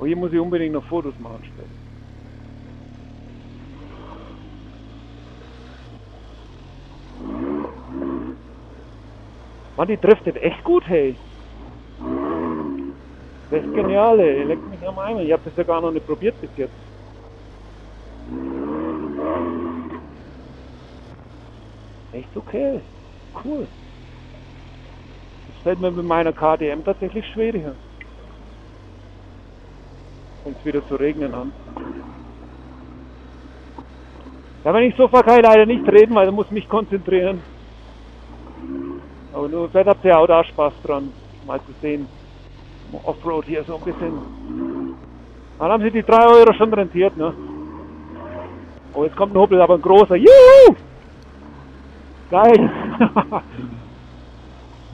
Oh, hier muss ich unbedingt noch Fotos machen später. Mann, die driftet echt gut, hey. Das ist genial, ey. Leckt mich am Eimer. Ich habe das ja gar noch nicht probiert bis jetzt. Echt okay. Cool. Das fällt mir mit meiner KTM tatsächlich schwieriger. Fängt es wieder zu regnen an. Ja, wenn ich so ich leider nicht reden, weil ich muss mich konzentrieren. Aber nur, vielleicht habt ihr auch da Spaß dran, mal zu sehen. Offroad hier so ein bisschen. Dann haben sie die 3 Euro schon rentiert, ne? Oh, jetzt kommt ein Hubbel, aber ein großer. Juhu! Geil!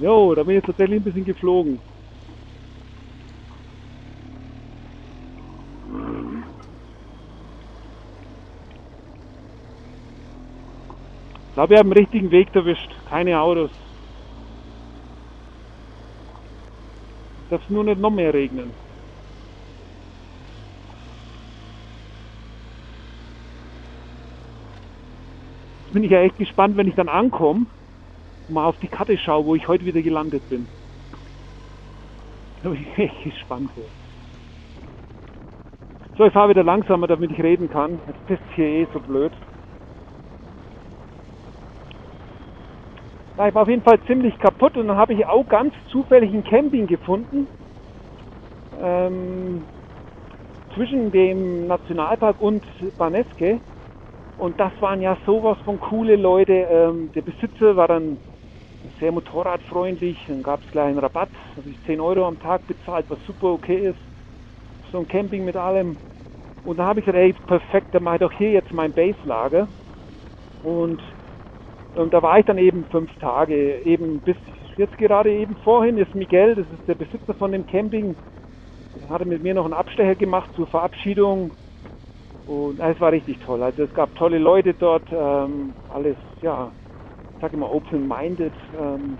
jo, da bin ich jetzt tatsächlich ein bisschen geflogen. Glaube, wir haben den richtigen Weg erwischt. Keine Autos. Darf es nur nicht noch mehr regnen. Jetzt bin ich ja echt gespannt, wenn ich dann ankomme und mal auf die Karte schaue, wo ich heute wieder gelandet bin. Da bin ich echt gespannt. So, ich fahre wieder langsamer, damit ich reden kann. Jetzt ist hier eh so blöd. Ja, ich war auf jeden Fall ziemlich kaputt und dann habe ich auch ganz zufällig ein Camping gefunden. Ähm, zwischen dem Nationalpark und Baneske. Und das waren ja sowas von coole Leute. Ähm, der Besitzer war dann sehr motorradfreundlich. Dann gab es gleich einen Rabatt. Habe ich 10 Euro am Tag bezahlt, was super okay ist. So ein Camping mit allem. Und da habe ich gesagt, ey, perfekt, dann mache ich doch hier jetzt mein Baselager. Und, und da war ich dann eben fünf Tage, eben bis jetzt gerade eben vorhin ist Miguel, das ist der Besitzer von dem Camping, hatte mit mir noch einen Abstecher gemacht zur Verabschiedung. Und es war richtig toll. Also es gab tolle Leute dort, ähm, alles, ja, ich sage immer open-minded. Ähm,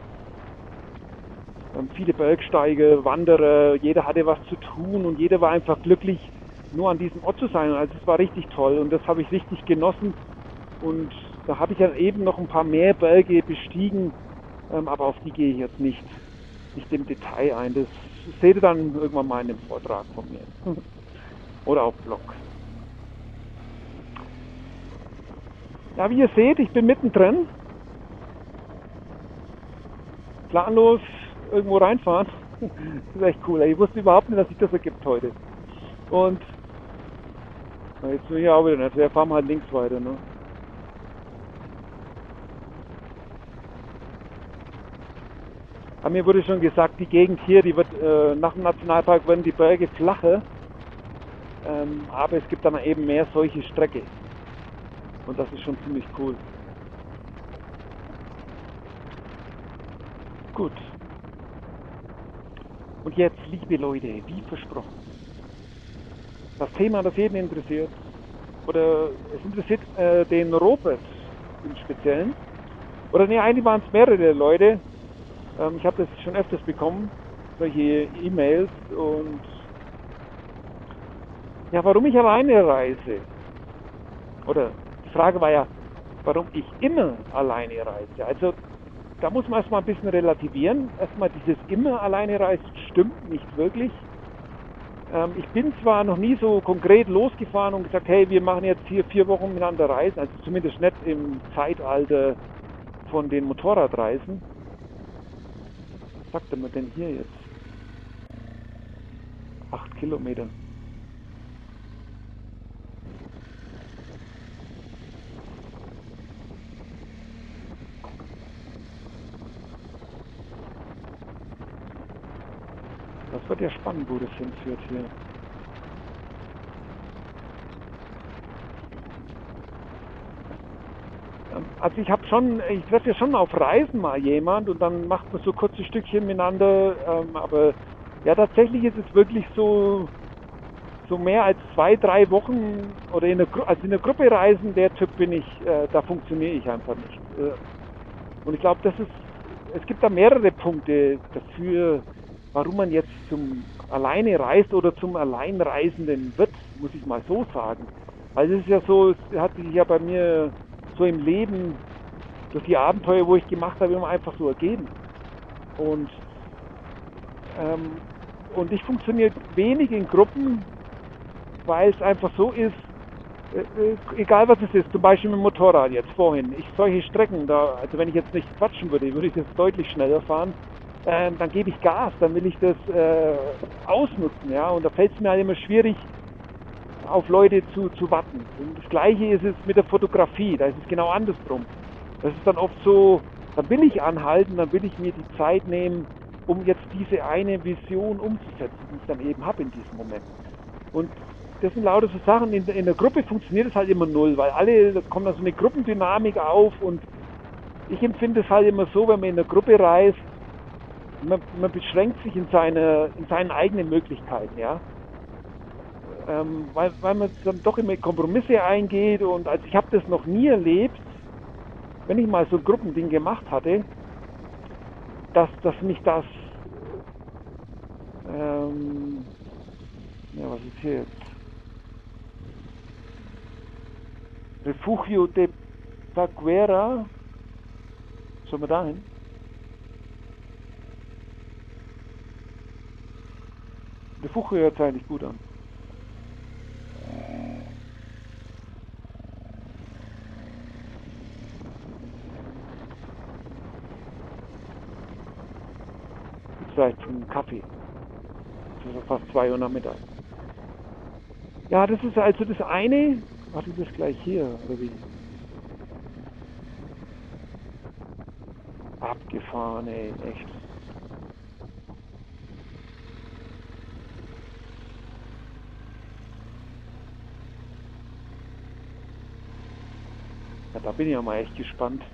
ähm, viele Bergsteiger, Wanderer, jeder hatte was zu tun und jeder war einfach glücklich, nur an diesem Ort zu sein. Also es war richtig toll und das habe ich richtig genossen. Und da habe ich dann eben noch ein paar mehr Berge bestiegen, ähm, aber auf die gehe ich jetzt nicht, nicht im Detail ein. Das seht ihr dann irgendwann mal in dem Vortrag von mir. Oder auf Blog. Ja, wie ihr seht, ich bin mittendrin. Planlos irgendwo reinfahren. Das ist echt cool. Ich wusste überhaupt nicht, dass sich das ergibt heute. Und jetzt bin ich auch wieder nicht. Wir fahren halt links weiter. Ne? Aber mir wurde schon gesagt, die Gegend hier, die wird äh, nach dem Nationalpark werden die Berge flacher. Ähm, aber es gibt dann eben mehr solche Strecke. Und das ist schon ziemlich cool. Gut. Und jetzt, liebe Leute, wie versprochen. Das Thema, das jeden interessiert, oder es interessiert äh, den Robert im Speziellen, oder ne, eigentlich waren es mehrere Leute. Ähm, ich habe das schon öfters bekommen, solche E-Mails und ja, warum ich alleine reise. Oder die Frage war ja, warum ich immer alleine reise. Also da muss man erstmal ein bisschen relativieren. Erstmal dieses immer alleine reisen stimmt nicht wirklich. Ähm, ich bin zwar noch nie so konkret losgefahren und gesagt, hey, wir machen jetzt hier vier Wochen miteinander Reisen, also zumindest nicht im Zeitalter von den Motorradreisen. Sagt man denn hier jetzt? Acht Kilometer. Das wird ja spannend, wo das hinführt hier. Ähm, also ich habe schon, ich treffe ja schon auf Reisen mal jemand und dann macht man so kurze Stückchen miteinander, ähm, aber ja tatsächlich ist es wirklich so, so mehr als zwei, drei Wochen oder in der, also in der Gruppe reisen, der Typ bin ich, äh, da funktioniere ich einfach nicht. Äh, und ich glaube, das ist, es gibt da mehrere Punkte dafür, warum man jetzt zum Alleine reist oder zum Alleinreisenden wird, muss ich mal so sagen. Also es ist ja so, es hat sich ja bei mir so im Leben durch die Abenteuer, wo ich gemacht habe, immer einfach so ergeben. Und, ähm, und ich funktioniere wenig in Gruppen, weil es einfach so ist, äh, äh, egal was es ist, zum Beispiel mit dem Motorrad jetzt vorhin, ich solche Strecken da, also wenn ich jetzt nicht quatschen würde, würde ich jetzt deutlich schneller fahren, äh, dann gebe ich Gas, dann will ich das äh, ausnutzen, ja, und da fällt es mir halt immer schwierig, auf Leute zu, zu warten. Und das gleiche ist es mit der Fotografie, da ist es genau andersrum. Das ist dann oft so, dann will ich anhalten, dann will ich mir die Zeit nehmen, um jetzt diese eine Vision umzusetzen, die ich dann eben habe in diesem Moment. Und das sind lauter so Sachen, in, in der Gruppe funktioniert es halt immer null, weil alle, da kommt da so eine Gruppendynamik auf und ich empfinde es halt immer so, wenn man in der Gruppe reist, man, man beschränkt sich in, seine, in seinen eigenen Möglichkeiten, ja. Ähm, weil, weil man dann doch immer Kompromisse eingeht und also ich habe das noch nie erlebt, wenn ich mal so ein Gruppending gemacht hatte, dass, dass mich das ähm, ja, was ist hier jetzt? Refugio de Paguera. Sollen wir dahin? Refugio hört sich eigentlich gut an. Zeit zum Kaffee. Das ist fast 2 Uhr Nachmittag. Ja, das ist also das eine. Warte, das gleich hier, oder wie? Abgefahren, ey, echt. Ja, da bin ich ja mal echt gespannt,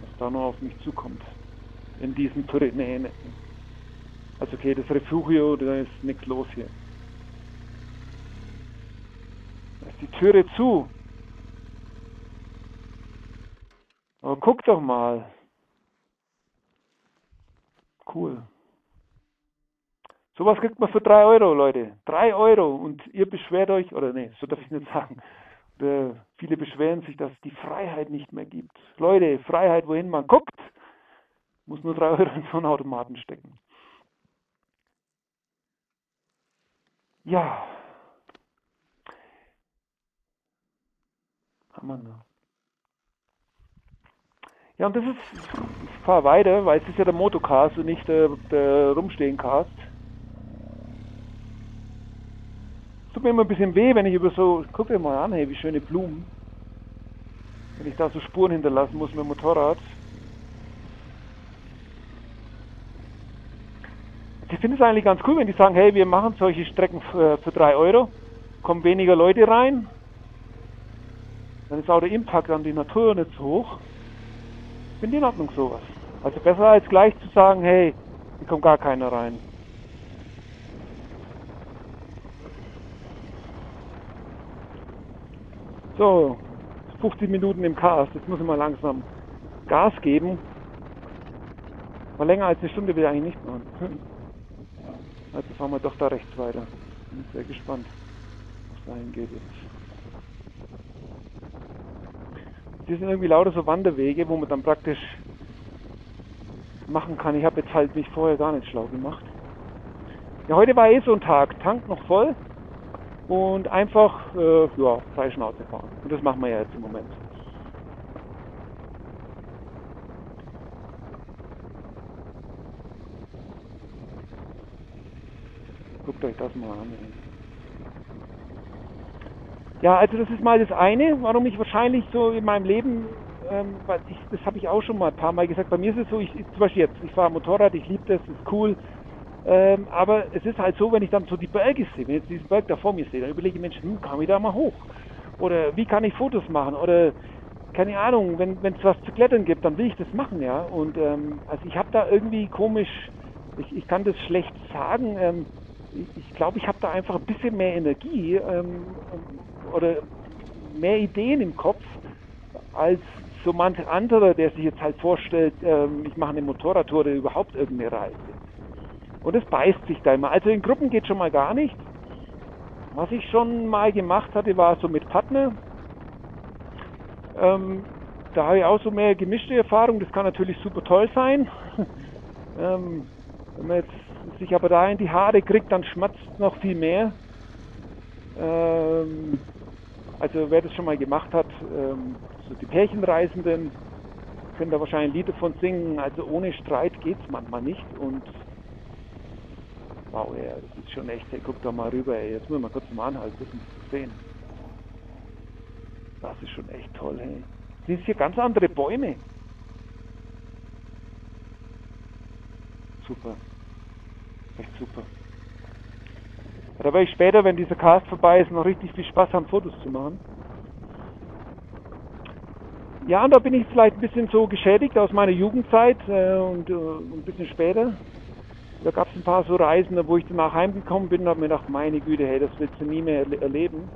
was da noch auf mich zukommt. In diesem Pyrenäen. Also okay, das Refugio, da ist nichts los hier. Da ist die Türe zu. Aber guck doch mal. Cool. Sowas kriegt man für 3 Euro, Leute. 3 Euro. Und ihr beschwert euch, oder nee, so darf ich nicht sagen. Äh, viele beschweren sich, dass es die Freiheit nicht mehr gibt. Leute, Freiheit, wohin man guckt, muss nur 3 Euro in so einen Automaten stecken. Ja. Noch. Ja, und das ist, ich fahre weiter, weil es ist ja der Motocast und nicht der, der Rumstehencast. Tut mir immer ein bisschen weh, wenn ich über so, guck dir mal an, hey, wie schöne Blumen. Wenn ich da so Spuren hinterlassen muss mit dem Motorrad. Ich finde es eigentlich ganz cool, wenn die sagen, hey, wir machen solche Strecken für, für 3 Euro, kommen weniger Leute rein, dann ist auch der Impact an die Natur nicht so hoch. Finde in Ordnung sowas. Also besser als gleich zu sagen, hey, hier kommt gar keiner rein. So, 50 Minuten im Cast. Jetzt muss ich mal langsam Gas geben. Mal länger als eine Stunde will ich eigentlich nicht machen. Also fahren wir doch da rechts weiter. Bin sehr gespannt, was dahin geht jetzt. Die sind irgendwie lauter so Wanderwege, wo man dann praktisch machen kann. Ich habe jetzt halt mich vorher gar nicht schlau gemacht. Ja, heute war eh so ein Tag. Tank noch voll und einfach äh, ja, freie Schnauze fahren. Und das machen wir ja jetzt im Moment. Guckt euch das mal an. Ja, also das ist mal das eine, warum ich wahrscheinlich so in meinem Leben, ähm, ich, das habe ich auch schon mal ein paar Mal gesagt, bei mir ist es so, ich, zum Beispiel jetzt, ich fahre Motorrad, ich liebe das, ist cool, ähm, aber es ist halt so, wenn ich dann so die Berge sehe, wenn ich jetzt diesen Berg da vor mir sehe, dann überlege ich, Mensch, hm, kann ich da mal hoch? Oder wie kann ich Fotos machen? Oder keine Ahnung, wenn es was zu klettern gibt, dann will ich das machen, ja. Und ähm, also ich habe da irgendwie komisch, ich, ich kann das schlecht sagen. Ähm, ich, ich glaube, ich habe da einfach ein bisschen mehr Energie ähm, oder mehr Ideen im Kopf als so manch anderer, der sich jetzt halt vorstellt, ähm, ich mache eine Motorradtour oder überhaupt irgendeine Reise. Und es beißt sich da immer. Also in Gruppen geht schon mal gar nicht. Was ich schon mal gemacht hatte, war so mit Partner. Ähm, da habe ich auch so mehr gemischte Erfahrung. Das kann natürlich super toll sein. ähm, wenn man jetzt sich aber da in die Haare kriegt, dann schmatzt noch viel mehr. Ähm, also wer das schon mal gemacht hat, ähm, so die Pärchenreisenden können da wahrscheinlich ein Lied davon singen. Also ohne Streit geht es manchmal nicht. Und Wow, ey, das ist schon echt, hey, guck doch mal rüber, ey. Jetzt wir mal kurz mal anhalten, das ist sehen. Das ist schon echt toll, hey. Das sind hier ganz andere Bäume. Super. Echt super. Da werde ich später, wenn dieser Cast vorbei ist, noch richtig viel Spaß haben, Fotos zu machen. Ja, und da bin ich vielleicht ein bisschen so geschädigt aus meiner Jugendzeit äh, und äh, ein bisschen später. Da gab es ein paar so Reisen, wo ich danach heimgekommen bin und habe mir gedacht, meine Güte, hey, das willst du nie mehr erleben.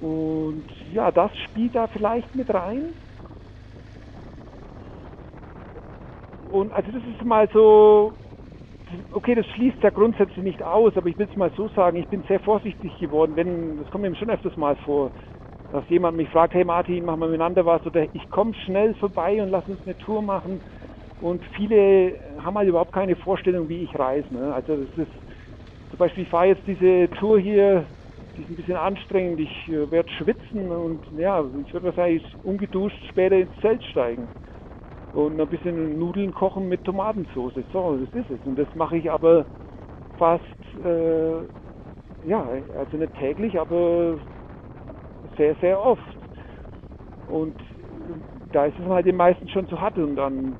Und ja, das spielt da vielleicht mit rein. Und also das ist mal so, okay, das schließt ja grundsätzlich nicht aus, aber ich will es mal so sagen, ich bin sehr vorsichtig geworden, wenn, das kommt mir schon öfters mal vor, dass jemand mich fragt, hey Martin, machen wir miteinander was, oder ich komme schnell vorbei und lass uns eine Tour machen. Und viele haben halt überhaupt keine Vorstellung, wie ich reise. Ne? Also das ist zum Beispiel, ich fahre jetzt diese Tour hier, die ist ein bisschen anstrengend. Ich äh, werde schwitzen und ja, ich werde wahrscheinlich ungeduscht später ins Zelt steigen und ein bisschen Nudeln kochen mit Tomatensauce. So, das ist es. Und das mache ich aber fast, äh, ja, also nicht täglich, aber sehr, sehr oft. Und da ist es halt den meisten schon zu hart und dann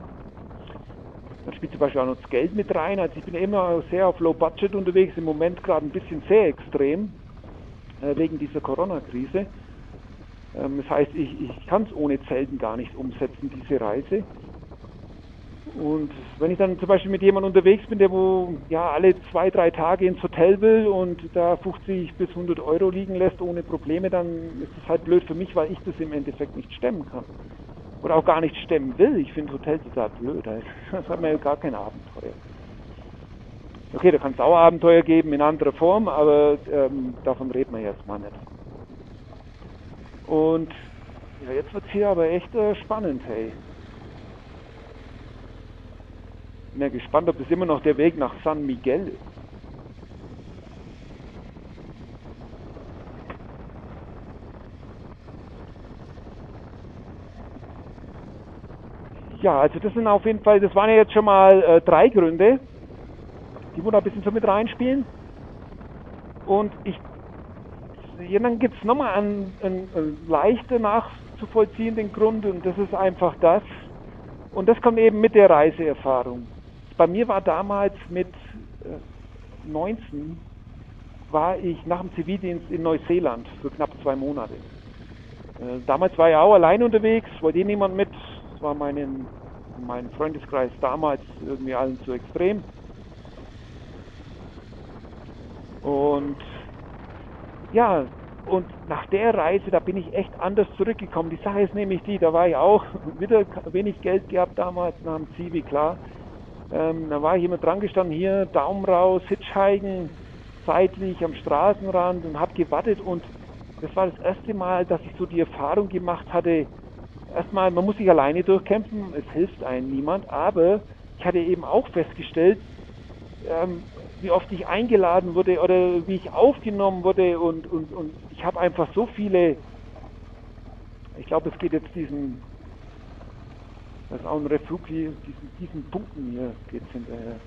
dann spielt zum Beispiel auch noch das Geld mit rein. Also ich bin immer sehr auf Low Budget unterwegs, im Moment gerade ein bisschen sehr extrem, äh, wegen dieser Corona-Krise. Ähm, das heißt, ich, ich kann es ohne Zelten gar nicht umsetzen, diese Reise. Und wenn ich dann zum Beispiel mit jemandem unterwegs bin, der wo ja alle zwei, drei Tage ins Hotel will und da 50 bis 100 Euro liegen lässt ohne Probleme, dann ist das halt blöd für mich, weil ich das im Endeffekt nicht stemmen kann. Oder auch gar nicht stemmen will. Ich finde Hotel total blöd. Das hat mir gar kein Abenteuer. Okay, da kann es auch Abenteuer geben in anderer Form, aber ähm, davon reden wir jetzt mal nicht. Und ja, jetzt wird es hier aber echt äh, spannend, hey. Bin ja gespannt, ob das immer noch der Weg nach San Miguel ist. Ja, also das sind auf jeden Fall, das waren ja jetzt schon mal äh, drei Gründe, die wir ein bisschen so mit reinspielen. Und ich, ja, dann gibt es nochmal einen, einen, einen leichter nachzuvollziehenden Grund und das ist einfach das, und das kommt eben mit der Reiseerfahrung. Bei mir war damals mit äh, 19, war ich nach dem Zivildienst in Neuseeland für knapp zwei Monate. Äh, damals war ich auch allein unterwegs, wollte eh niemand mit. War meinen, mein Freundeskreis damals irgendwie allen zu extrem. Und ja, und nach der Reise, da bin ich echt anders zurückgekommen. Die Sache ist nämlich die, da war ich auch wieder wenig Geld gehabt damals nach dem Zivi, klar. Ähm, da war ich immer dran gestanden, hier Daumen raus, Hitchhiken, seitlich am Straßenrand und habe gewartet und das war das erste Mal, dass ich so die Erfahrung gemacht hatte, erstmal, man muss sich alleine durchkämpfen, es hilft einem niemand, aber ich hatte eben auch festgestellt, ähm, wie oft ich eingeladen wurde oder wie ich aufgenommen wurde und, und, und ich habe einfach so viele, ich glaube es geht jetzt diesen das ist auch ein Reflux hier, diesen, diesen Punkten hier geht es hinterher.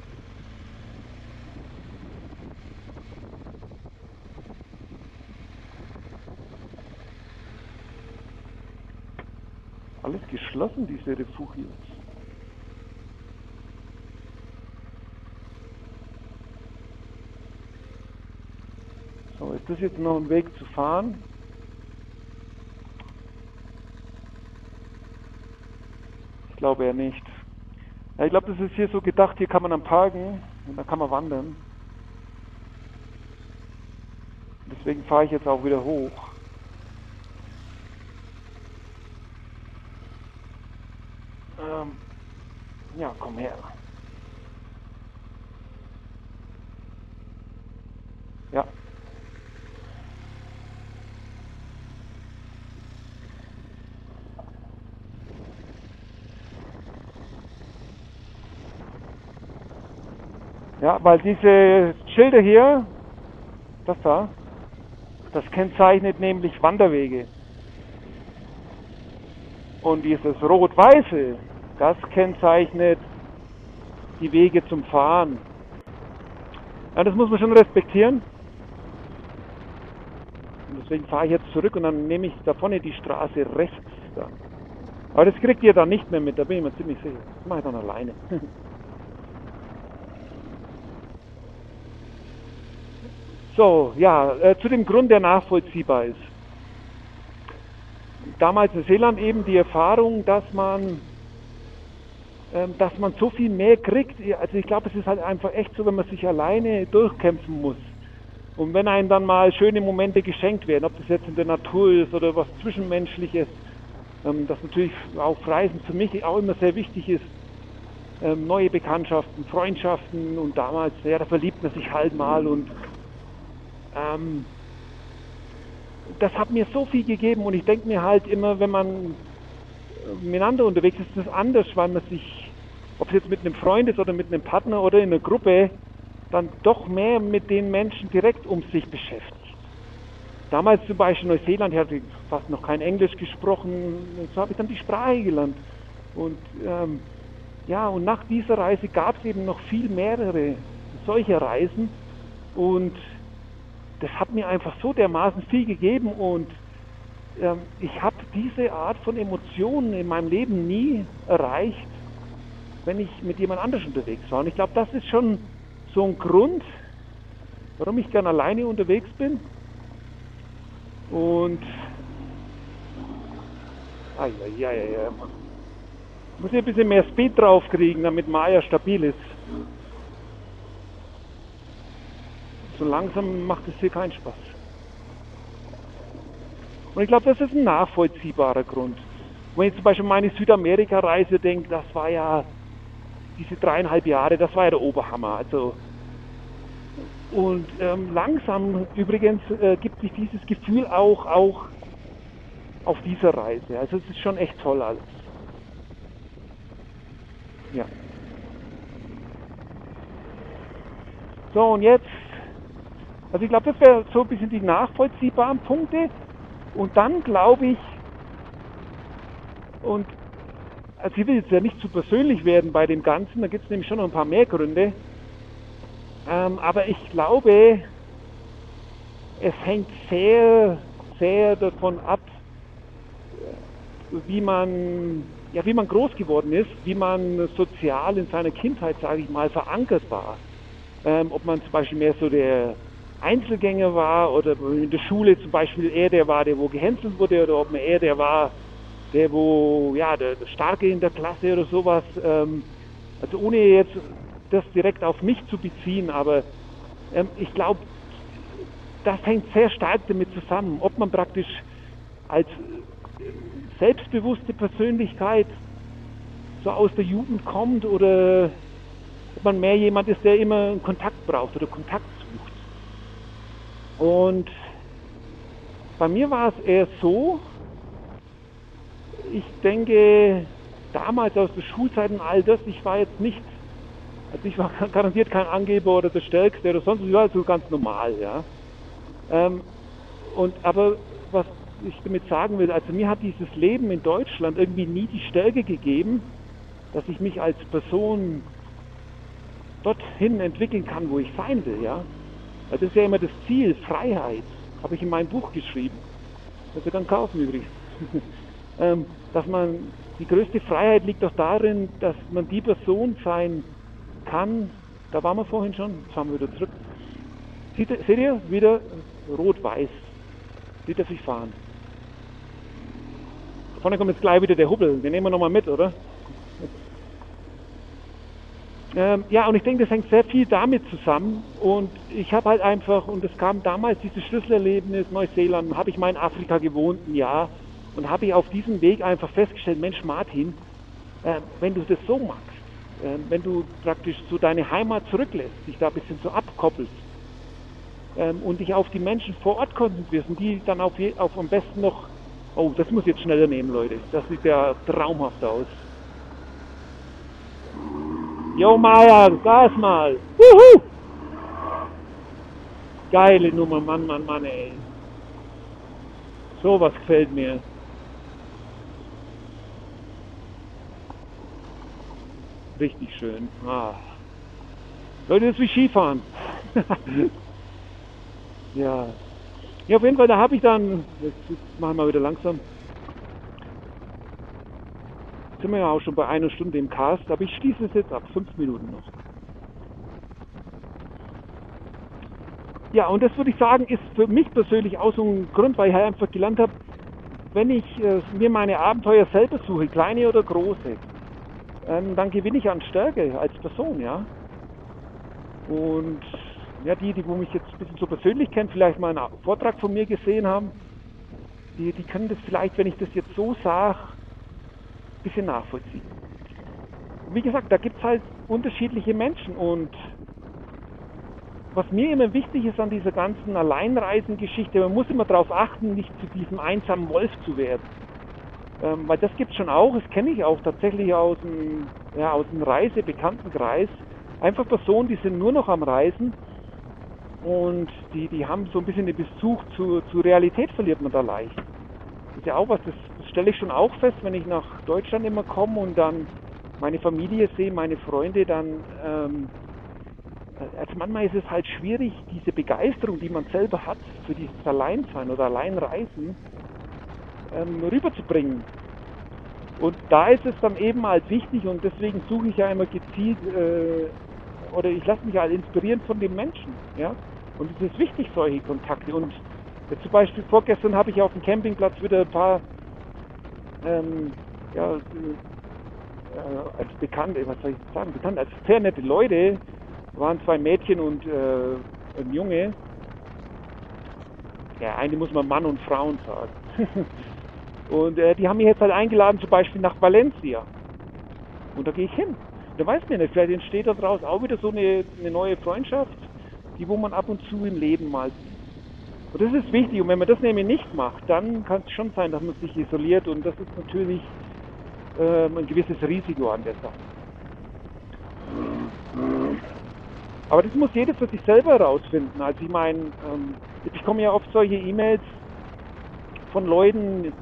Alles geschlossen, diese Refugios. So, ist das jetzt noch ein Weg zu fahren? glaube er nicht. Ja, ich glaube, das ist hier so gedacht, hier kann man dann parken und dann kann man wandern. Deswegen fahre ich jetzt auch wieder hoch. Ähm, ja, komm her. Ja. Ja, weil diese Schilder hier, das da, das kennzeichnet nämlich Wanderwege. Und dieses Rot-Weiße, das kennzeichnet die Wege zum Fahren. Ja, das muss man schon respektieren. Und deswegen fahre ich jetzt zurück und dann nehme ich da vorne die Straße rechts. Da. Aber das kriegt ihr dann nicht mehr mit, da bin ich mir ziemlich sicher. Das mache ich dann alleine. So, ja, äh, zu dem Grund, der nachvollziehbar ist. Damals in Seeland eben die Erfahrung, dass man, dass man so viel mehr kriegt. Also ich glaube, es ist halt einfach echt so, wenn man sich alleine durchkämpfen muss. Und wenn einem dann mal schöne Momente geschenkt werden, ob das jetzt in der Natur ist oder was Zwischenmenschliches, ähm, das natürlich auch Reisen für mich auch immer sehr wichtig ist. Ähm, neue Bekanntschaften, Freundschaften und damals, ja, da verliebt man sich halt mal und ähm, das hat mir so viel gegeben und ich denke mir halt immer, wenn man miteinander unterwegs ist, ist das anders, weil man sich, ob es jetzt mit einem Freund ist oder mit einem Partner oder in einer Gruppe, dann doch mehr mit den Menschen direkt um sich beschäftigt. Damals zum Beispiel in Neuseeland, ich hatte fast noch kein Englisch gesprochen, so habe ich dann die Sprache gelernt. Und ähm, ja, und nach dieser Reise gab es eben noch viel mehrere solcher Reisen und das hat mir einfach so dermaßen viel gegeben und ähm, ich habe diese Art von Emotionen in meinem Leben nie erreicht, wenn ich mit jemand anders unterwegs war. Und ich glaube, das ist schon so ein Grund, warum ich gern alleine unterwegs bin. Und Ah, ja, ja. Muss ich ein bisschen mehr Speed draufkriegen, damit Maya stabil ist. So langsam macht es hier keinen Spaß. Und ich glaube, das ist ein nachvollziehbarer Grund. Wenn ich zum Beispiel meine Südamerika-Reise denke, das war ja diese dreieinhalb Jahre, das war ja der Oberhammer. Also und ähm, langsam übrigens äh, gibt sich dieses Gefühl auch, auch auf dieser Reise. Also es ist schon echt toll alles. Ja. So, und jetzt, also ich glaube, das wäre so ein bisschen die nachvollziehbaren Punkte. Und dann glaube ich, und also ich will jetzt ja nicht zu persönlich werden bei dem Ganzen, da gibt es nämlich schon noch ein paar mehr Gründe. Ähm, aber ich glaube, es hängt sehr, sehr davon ab, wie man, ja, wie man groß geworden ist, wie man sozial in seiner Kindheit, sage ich mal, verankert war. Ähm, ob man zum Beispiel mehr so der Einzelgänger war oder in der Schule zum Beispiel eher der war, der wo gehänselt wurde oder ob man eher der war, der wo, ja, der, der Starke in der Klasse oder sowas. Ähm, also ohne jetzt das direkt auf mich zu beziehen, aber ähm, ich glaube, das hängt sehr stark damit zusammen, ob man praktisch als selbstbewusste Persönlichkeit so aus der Jugend kommt oder ob man mehr jemand ist, der immer einen Kontakt braucht oder Kontakt sucht. Und bei mir war es eher so, ich denke, damals aus der Schulzeit und all das, ich war jetzt nicht, also ich war garantiert kein Angeber oder der Stärkste oder sonst, ich war so ganz normal, ja. Ähm, und aber was ich damit sagen will, also mir hat dieses Leben in Deutschland irgendwie nie die Stärke gegeben, dass ich mich als Person dorthin entwickeln kann, wo ich sein will, ja. Das ist ja immer das Ziel, Freiheit, habe ich in meinem Buch geschrieben. Das ihr dann kaufen übrigens. ähm, dass man, die größte Freiheit liegt doch darin, dass man die Person sein kann, da waren wir vorhin schon, jetzt fahren wir wieder zurück. Seht ihr, seht ihr wieder rot-weiß, Sieht er sich fahren. Vorne kommt jetzt gleich wieder der Hubbel, den nehmen wir nochmal mit, oder? Ähm, ja, und ich denke, das hängt sehr viel damit zusammen. Und ich habe halt einfach, und es kam damals dieses Schlüsselerlebnis Neuseeland, habe ich mal in Afrika gewohnt, ein Jahr, und habe ich auf diesem Weg einfach festgestellt, Mensch Martin, äh, wenn du das so machst, äh, wenn du praktisch so deine Heimat zurücklässt, dich da ein bisschen so abkoppelst ähm, und dich auf die Menschen vor Ort konzentrierst und die dann auf, auf am besten noch Oh, das muss jetzt schneller nehmen, Leute. Das sieht ja traumhaft aus. Jo, Maya, gas mal. Wuhu! Geile Nummer, Mann, Mann, Mann, ey. So was gefällt mir. Richtig schön. Ah. Leute, das ist wie Skifahren. ja, ja, auf jeden Fall, da habe ich dann, jetzt, machen wir wieder langsam, jetzt sind wir ja auch schon bei einer Stunde im Cast, aber ich schließe es jetzt ab, fünf Minuten noch. Ja, und das würde ich sagen, ist für mich persönlich auch so ein Grund, weil ich halt einfach gelernt habe, wenn ich äh, mir meine Abenteuer selber suche, kleine oder große, ähm, dann gewinne ich an Stärke als Person, ja. Und ja, die, die wo mich jetzt ein bisschen so persönlich kennen, vielleicht mal einen Vortrag von mir gesehen haben, die, die können das vielleicht, wenn ich das jetzt so sage, ein bisschen nachvollziehen. Wie gesagt, da gibt es halt unterschiedliche Menschen und was mir immer wichtig ist an dieser ganzen Alleinreisengeschichte, man muss immer darauf achten, nicht zu diesem einsamen Wolf zu werden. Ähm, weil das gibt es schon auch, das kenne ich auch tatsächlich aus dem, ja, aus dem Reisebekanntenkreis. Einfach Personen, die sind nur noch am Reisen und die, die haben so ein bisschen den Bezug zu, zur Realität verliert man da leicht. Das ist ja auch was, das, das stelle ich schon auch fest, wenn ich nach Deutschland immer komme und dann meine Familie sehe, meine Freunde, dann, ähm, also manchmal ist es halt schwierig, diese Begeisterung, die man selber hat für dieses Alleinsein oder Alleinreisen, ähm, rüberzubringen. Und da ist es dann eben halt wichtig und deswegen suche ich ja immer gezielt äh, oder ich lasse mich halt inspirieren von den Menschen. Ja? Und es ist wichtig, solche Kontakte. Und zum Beispiel vorgestern habe ich auf dem Campingplatz wieder ein paar ähm, ja, äh, als bekannte, was soll ich sagen, bekannt als sehr nette Leute, waren zwei Mädchen und äh, ein Junge. Ja, eigentlich muss man Mann und Frauen sagen. und äh, die haben mich jetzt halt eingeladen, zum Beispiel nach Valencia. Und da gehe ich hin. Da weiß man nicht, vielleicht entsteht daraus auch wieder so eine, eine neue Freundschaft, die wo man ab und zu im Leben mal sieht. Und das ist wichtig. Und wenn man das nämlich nicht macht, dann kann es schon sein, dass man sich isoliert. Und das ist natürlich ähm, ein gewisses Risiko an der Sache. Aber das muss jeder für sich selber herausfinden. Also ich meine, ähm, ich bekomme ja oft solche E-Mails von Leuten,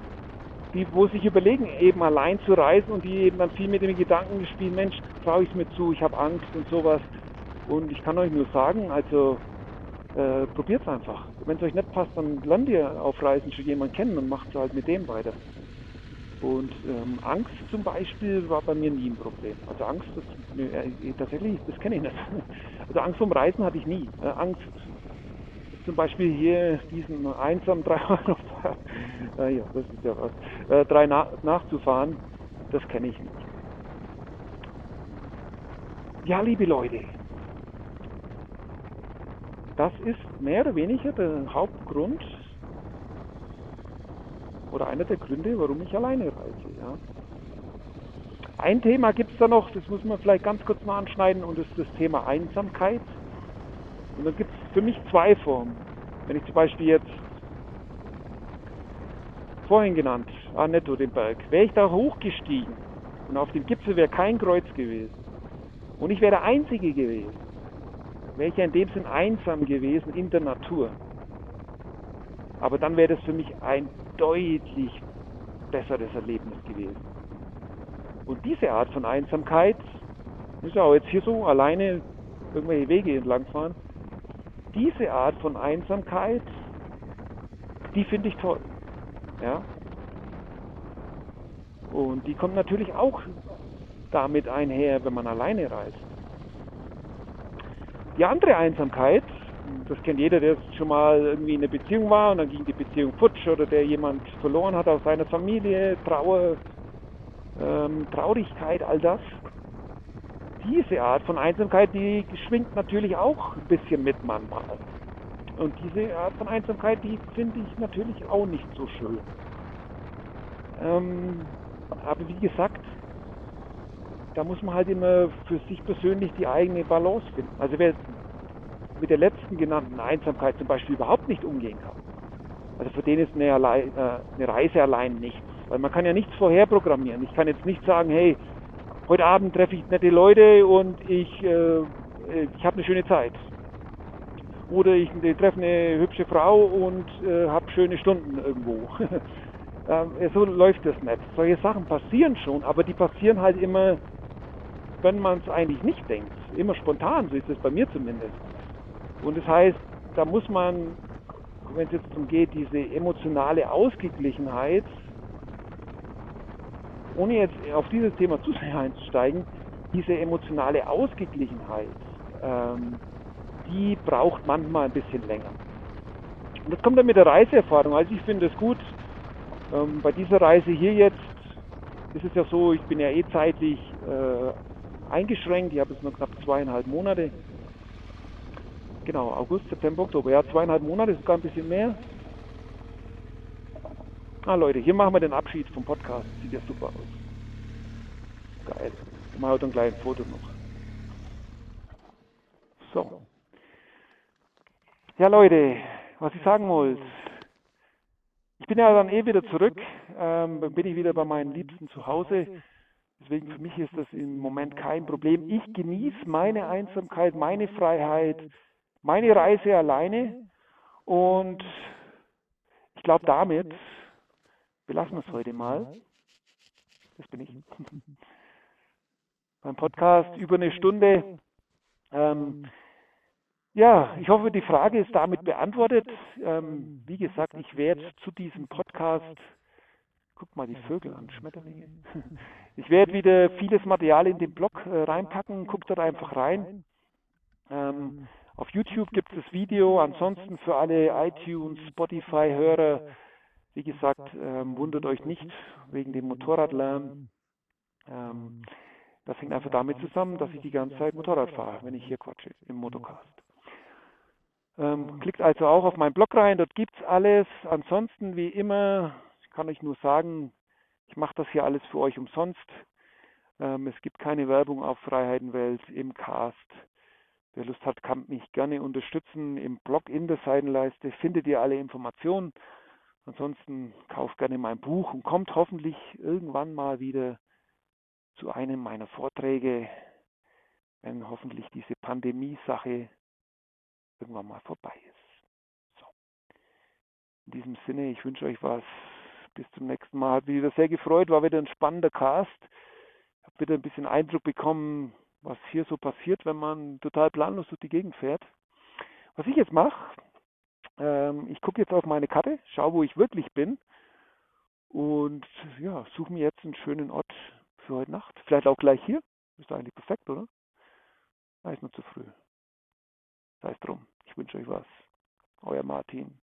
die, wo sich überlegen, eben allein zu reisen und die eben dann viel mit dem Gedanken spielen, Mensch, traue ich es mir zu, ich habe Angst und sowas. Und ich kann euch nur sagen, also äh, probiert es einfach. Wenn es euch nicht passt, dann lernt ihr auf Reisen schon jemanden kennen und macht halt mit dem weiter. Und ähm, Angst zum Beispiel war bei mir nie ein Problem. Also Angst, das, äh, tatsächlich, das kenne ich nicht. Also Angst vom Reisen hatte ich nie. Äh, Angst zum Beispiel hier diesen einsamen drei äh, ja, das ist ja was, äh, drei na nachzufahren, das kenne ich nicht. Ja, liebe Leute, das ist mehr oder weniger der Hauptgrund oder einer der Gründe, warum ich alleine reise. Ja. Ein Thema gibt es da noch, das muss man vielleicht ganz kurz mal anschneiden, und das ist das Thema Einsamkeit. Und dann gibt es für mich zwei Formen. Wenn ich zum Beispiel jetzt vorhin genannt, Annetto den Berg, wäre ich da hochgestiegen und auf dem Gipfel wäre kein Kreuz gewesen und ich wäre der Einzige gewesen, wäre ich ja in dem Sinn einsam gewesen in der Natur. Aber dann wäre das für mich ein deutlich besseres Erlebnis gewesen. Und diese Art von Einsamkeit, ist ja auch jetzt hier so alleine irgendwelche Wege entlangfahren, diese Art von Einsamkeit, die finde ich toll. Ja? Und die kommt natürlich auch damit einher, wenn man alleine reist. Die andere Einsamkeit, das kennt jeder, der schon mal irgendwie in einer Beziehung war und dann ging die Beziehung futsch oder der jemand verloren hat aus seiner Familie, Trauer, ähm, Traurigkeit, all das. Diese Art von Einsamkeit, die schwingt natürlich auch ein bisschen mit manchmal. Und diese Art von Einsamkeit, die finde ich natürlich auch nicht so schön. Ähm, aber wie gesagt, da muss man halt immer für sich persönlich die eigene Balance finden. Also wer mit der letzten genannten Einsamkeit zum Beispiel überhaupt nicht umgehen kann, also für den ist eine, äh, Reise allein nichts. Weil man kann ja nichts vorherprogrammieren. Ich kann jetzt nicht sagen, hey, heute Abend treffe ich nette Leute und ich, äh, ich habe eine schöne Zeit. Oder ich treffe eine hübsche Frau und äh, habe schöne Stunden irgendwo. ähm, so läuft das nicht. Solche Sachen passieren schon, aber die passieren halt immer wenn man es eigentlich nicht denkt. Immer spontan, so ist es bei mir zumindest. Und das heißt, da muss man, wenn es jetzt darum geht, diese emotionale Ausgeglichenheit, ohne jetzt auf dieses Thema zu sehr einzusteigen, diese emotionale Ausgeglichenheit, ähm, die braucht manchmal ein bisschen länger. Und das kommt dann mit der Reiseerfahrung. Also ich finde es gut. Ähm, bei dieser Reise hier jetzt ist es ja so, ich bin ja eh zeitlich äh, eingeschränkt. Ich habe jetzt nur knapp zweieinhalb Monate. Genau, August, September, Oktober. Ja, zweieinhalb Monate, sogar ein bisschen mehr. Ah Leute, hier machen wir den Abschied vom Podcast. Sieht ja super aus. Geil. Ich mache heute ein kleines Foto noch. So. Ja Leute, was ich sagen wollte. Ich bin ja dann eh wieder zurück. Ähm, bin ich wieder bei meinen Liebsten zu Hause. Deswegen für mich ist das im Moment kein Problem. Ich genieße meine Einsamkeit, meine Freiheit, meine Reise alleine und ich glaube damit, wir lassen es heute mal. Das bin ich. Beim Podcast über eine Stunde. Ähm, ja, ich hoffe, die Frage ist damit beantwortet. Ähm, wie gesagt, ich werde zu diesem Podcast Guck mal die Vögel an, Schmetterlinge. Ich werde wieder vieles Material in den Blog äh, reinpacken. Guckt dort einfach rein. Ähm, auf YouTube gibt es das Video. Ansonsten für alle iTunes, Spotify-Hörer Wie gesagt, ähm, wundert euch nicht wegen dem Motorradlärm. Ähm, das hängt einfach damit zusammen, dass ich die ganze Zeit Motorrad fahre, wenn ich hier quatsche im Motocast. Ähm, klickt also auch auf meinen Blog rein, dort gibt's alles. Ansonsten, wie immer, kann ich nur sagen, ich mache das hier alles für euch umsonst. Ähm, es gibt keine Werbung auf Freiheitenwelt im Cast. Wer Lust hat, kann mich gerne unterstützen. Im Blog in der Seitenleiste findet ihr alle Informationen. Ansonsten kauft gerne mein Buch und kommt hoffentlich irgendwann mal wieder zu einem meiner Vorträge, wenn hoffentlich diese Pandemie-Sache irgendwann mal vorbei ist. So. In diesem Sinne, ich wünsche euch was. Bis zum nächsten Mal. Hat mich wieder sehr gefreut, war wieder ein spannender Cast. Hab wieder ein bisschen Eindruck bekommen, was hier so passiert, wenn man total planlos durch die Gegend fährt. Was ich jetzt mache, ähm, ich gucke jetzt auf meine Karte, schaue, wo ich wirklich bin und ja, suche mir jetzt einen schönen Ort für heute Nacht. Vielleicht auch gleich hier. Ist eigentlich perfekt, oder? Da ist nur zu früh. Sei es drum. Ich wünsche euch was. Euer Martin.